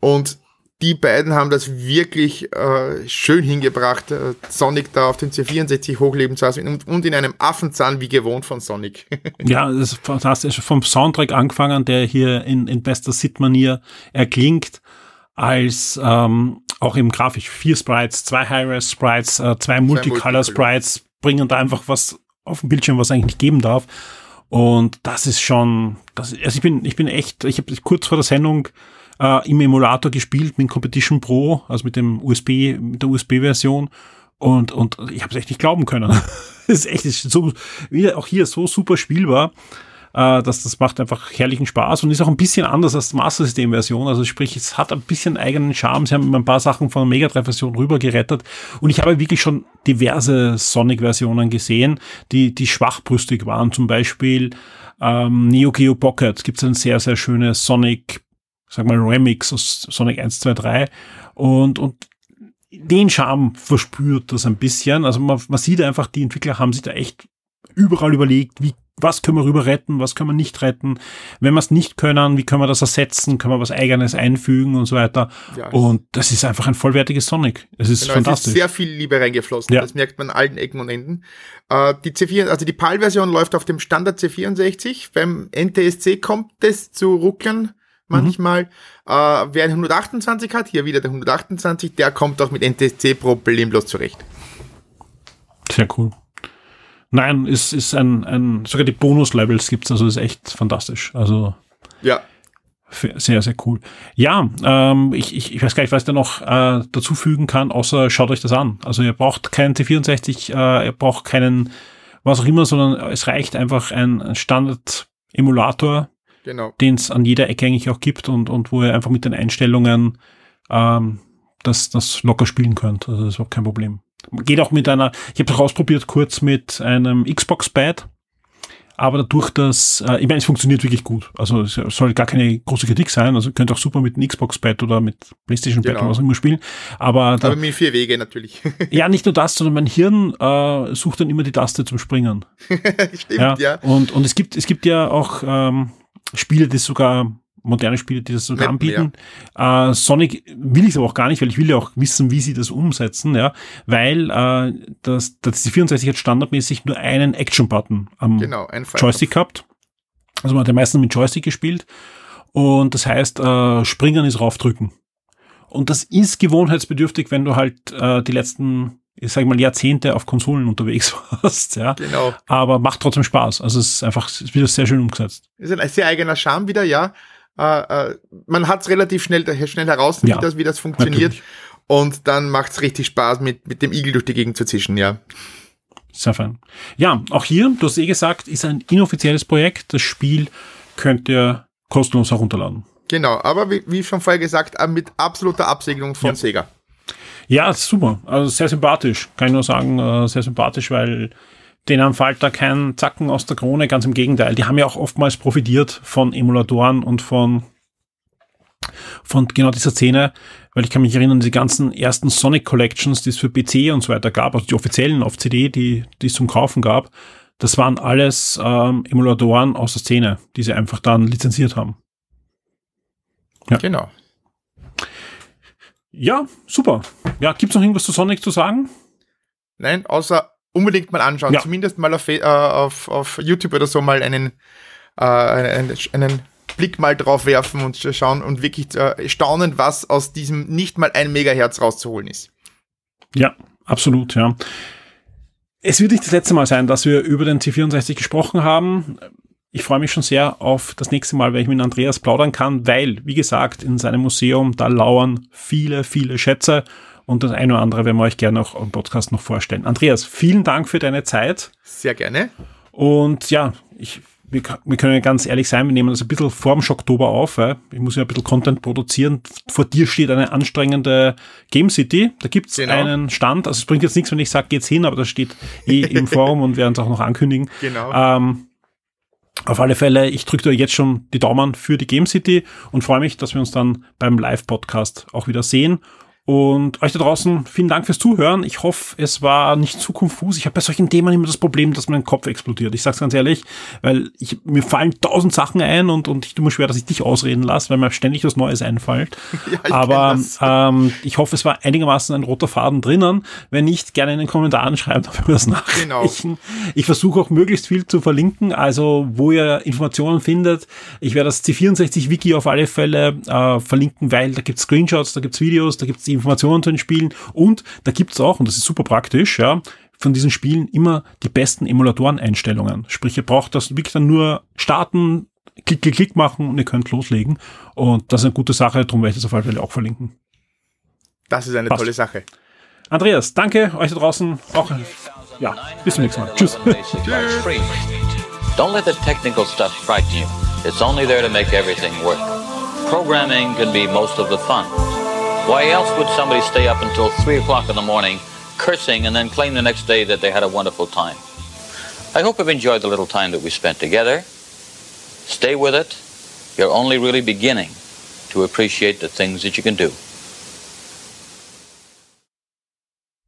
Und die beiden haben das wirklich äh, schön hingebracht, äh, Sonic da auf dem C64 hochleben zu lassen und, und in einem Affenzahn wie gewohnt von Sonic. ja, das ist fantastisch. Vom Soundtrack angefangen, der hier in, in bester Sid-Manier erklingt, als ähm, auch eben grafisch. Vier Sprites, zwei High-Res-Sprites, äh, zwei Multicolor-Sprites bringen da einfach was auf dem Bildschirm, was eigentlich nicht geben darf. Und das ist schon, das, also ich bin, ich bin echt, ich habe kurz vor der Sendung äh, im Emulator gespielt mit Competition Pro, also mit dem USB, mit der USB-Version. Und, und ich habe es echt nicht glauben können. Es ist echt ist so, wieder auch hier so super spielbar. Äh, dass das macht einfach herrlichen Spaß und ist auch ein bisschen anders als die Master System Version. Also sprich, es hat ein bisschen eigenen Charme. Sie haben ein paar Sachen von der Mega Drive Version rüber gerettet und ich habe wirklich schon diverse Sonic Versionen gesehen, die, die schwachbrüstig waren. Zum Beispiel ähm, Neo Geo Pocket gibt es ein sehr, sehr schönes Sonic sag mal, Remix aus Sonic 1, 2, 3 und, und den Charme verspürt das ein bisschen. Also man, man sieht einfach, die Entwickler haben sich da echt überall überlegt, wie, was können wir rüber retten, was können wir nicht retten. Wenn wir es nicht können, wie können wir das ersetzen, können wir was eigenes einfügen und so weiter. Ja, und das ist einfach ein vollwertiges Sonic. Es ist genau, fantastisch. Es ist sehr viel Liebe reingeflossen. Ja. Das merkt man an allen Ecken und Enden. Äh, die C4, also die PAL-Version läuft auf dem Standard C64. Beim NTSC kommt es zu ruckeln manchmal. Mhm. Äh, wer einen 128 hat, hier wieder der 128, der kommt auch mit NTSC problemlos zurecht. Sehr cool. Nein, ist, ist ein, ein, sogar die Bonus-Levels gibt's, also ist echt fantastisch. Also. Ja. Sehr, sehr cool. Ja, ähm, ich, ich, ich weiß gar nicht, was ich da noch äh, dazu fügen kann, außer schaut euch das an. Also ihr braucht keinen T64, äh, ihr braucht keinen was auch immer, sondern es reicht einfach ein, ein Standard-Emulator, genau. den es an jeder Ecke eigentlich auch gibt und, und wo ihr einfach mit den Einstellungen ähm, das, das locker spielen könnt. Also das ist überhaupt kein Problem. Geht auch mit einer, ich habe es ausprobiert kurz mit einem Xbox-Pad, aber dadurch, dass, äh, ich meine, es funktioniert wirklich gut. Also es soll gar keine große Kritik sein. Also ihr könnt auch super mit einem Xbox-Pad oder mit PlayStation-Pad genau. oder was immer spielen. Aber, da, aber mit vier Wege natürlich. ja, nicht nur das, sondern mein Hirn äh, sucht dann immer die Taste zum Springen. Stimmt, ja. ja. Und, und es gibt, es gibt ja auch ähm, Spiele, die sogar moderne Spiele, die das sogar Mappen, anbieten. Ja. Äh, Sonic will ich aber auch gar nicht, weil ich will ja auch wissen, wie sie das umsetzen, ja, weil äh, das, das die 64 hat standardmäßig nur einen Action-Button am genau, Joystick gehabt. Also man hat ja meistens mit Joystick gespielt und das heißt, äh, springen ist raufdrücken. Und das ist gewohnheitsbedürftig, wenn du halt äh, die letzten ich sag mal, Jahrzehnte auf Konsolen unterwegs warst, ja. Genau. Aber macht trotzdem Spaß. Also es ist einfach, es wieder sehr schön umgesetzt. Ist ein sehr eigener Charme wieder, ja. Äh, äh, man hat es relativ schnell, schnell heraus, ja, wie, das, wie das funktioniert. Natürlich. Und dann macht es richtig Spaß, mit, mit dem Igel durch die Gegend zu zischen, ja. Sehr fein. Ja, auch hier, du hast eh gesagt, ist ein inoffizielles Projekt. Das Spiel könnt ihr kostenlos herunterladen. Genau, aber wie, wie schon vorher gesagt, mit absoluter Absegnung von ja. Sega. Ja, super. Also sehr sympathisch. Kann ich nur sagen, äh, sehr sympathisch, weil denen fällt da kein Zacken aus der Krone. Ganz im Gegenteil. Die haben ja auch oftmals profitiert von Emulatoren und von, von genau dieser Szene, weil ich kann mich erinnern, die ganzen ersten Sonic Collections, die es für PC und so weiter gab, also die offiziellen auf CD, die, die es zum Kaufen gab, das waren alles ähm, Emulatoren aus der Szene, die sie einfach dann lizenziert haben. Ja. Genau. Ja, super. Ja, gibt es noch irgendwas zu Sonic zu sagen? Nein, außer unbedingt mal anschauen. Ja. Zumindest mal auf, äh, auf, auf YouTube oder so mal einen, äh, einen, einen Blick mal drauf werfen und schauen und wirklich äh, staunen, was aus diesem nicht mal ein Megahertz rauszuholen ist. Ja, absolut, ja. Es wird nicht das letzte Mal sein, dass wir über den C64 gesprochen haben ich freue mich schon sehr auf das nächste Mal, wenn ich mit Andreas plaudern kann, weil, wie gesagt, in seinem Museum, da lauern viele, viele Schätze und das eine oder andere werden wir euch gerne auch im Podcast noch vorstellen. Andreas, vielen Dank für deine Zeit. Sehr gerne. Und ja, ich, wir, wir können ganz ehrlich sein, wir nehmen das ein bisschen vorm Oktober auf. Weil ich muss ja ein bisschen Content produzieren. Vor dir steht eine anstrengende Game City. Da gibt's genau. einen Stand. Also es bringt jetzt nichts, wenn ich sage, geht's hin, aber das steht eh im Forum und werden es auch noch ankündigen. Genau. Ähm, auf alle Fälle, ich drücke dir jetzt schon die Daumen für die Game City und freue mich, dass wir uns dann beim Live-Podcast auch wieder sehen. Und euch da draußen, vielen Dank fürs Zuhören. Ich hoffe, es war nicht zu konfus. Ich habe bei solchen Themen immer das Problem, dass mein Kopf explodiert. Ich sag's ganz ehrlich, weil ich, mir fallen tausend Sachen ein und, und ich tue mir schwer, dass ich dich ausreden lasse, weil mir ständig was Neues einfällt. Ja, Aber ähm, ich hoffe, es war einigermaßen ein roter Faden drinnen. Wenn nicht, gerne in den Kommentaren schreiben, ob wir das nachreichen. Genau. Ich versuche auch möglichst viel zu verlinken, also wo ihr Informationen findet. Ich werde das C64-Wiki auf alle Fälle äh, verlinken, weil da gibt's Screenshots, da gibt's Videos, da gibt's Informationen zu den Spielen und da gibt's auch, und das ist super praktisch, ja, von diesen Spielen immer die besten Emulatoren-Einstellungen. Sprich, ihr braucht das wirklich dann nur starten, klick, klick, klick machen und ihr könnt loslegen. Und das ist eine gute Sache, darum werde ich das auf alle Fälle auch verlinken. Das ist eine Passt. tolle Sache. Andreas, danke euch da draußen. Auch, ja, bis zum nächsten Mal. Tschüss. Don't let the technical stuff frighten you. It's only there to make everything work. Programming can be most of the fun. Why else would somebody stay up until 3 o'clock in the morning cursing and then claim the next day that they had a wonderful time? I hope you've enjoyed the little time that we spent together. Stay with it. You're only really beginning to appreciate the things that you can do.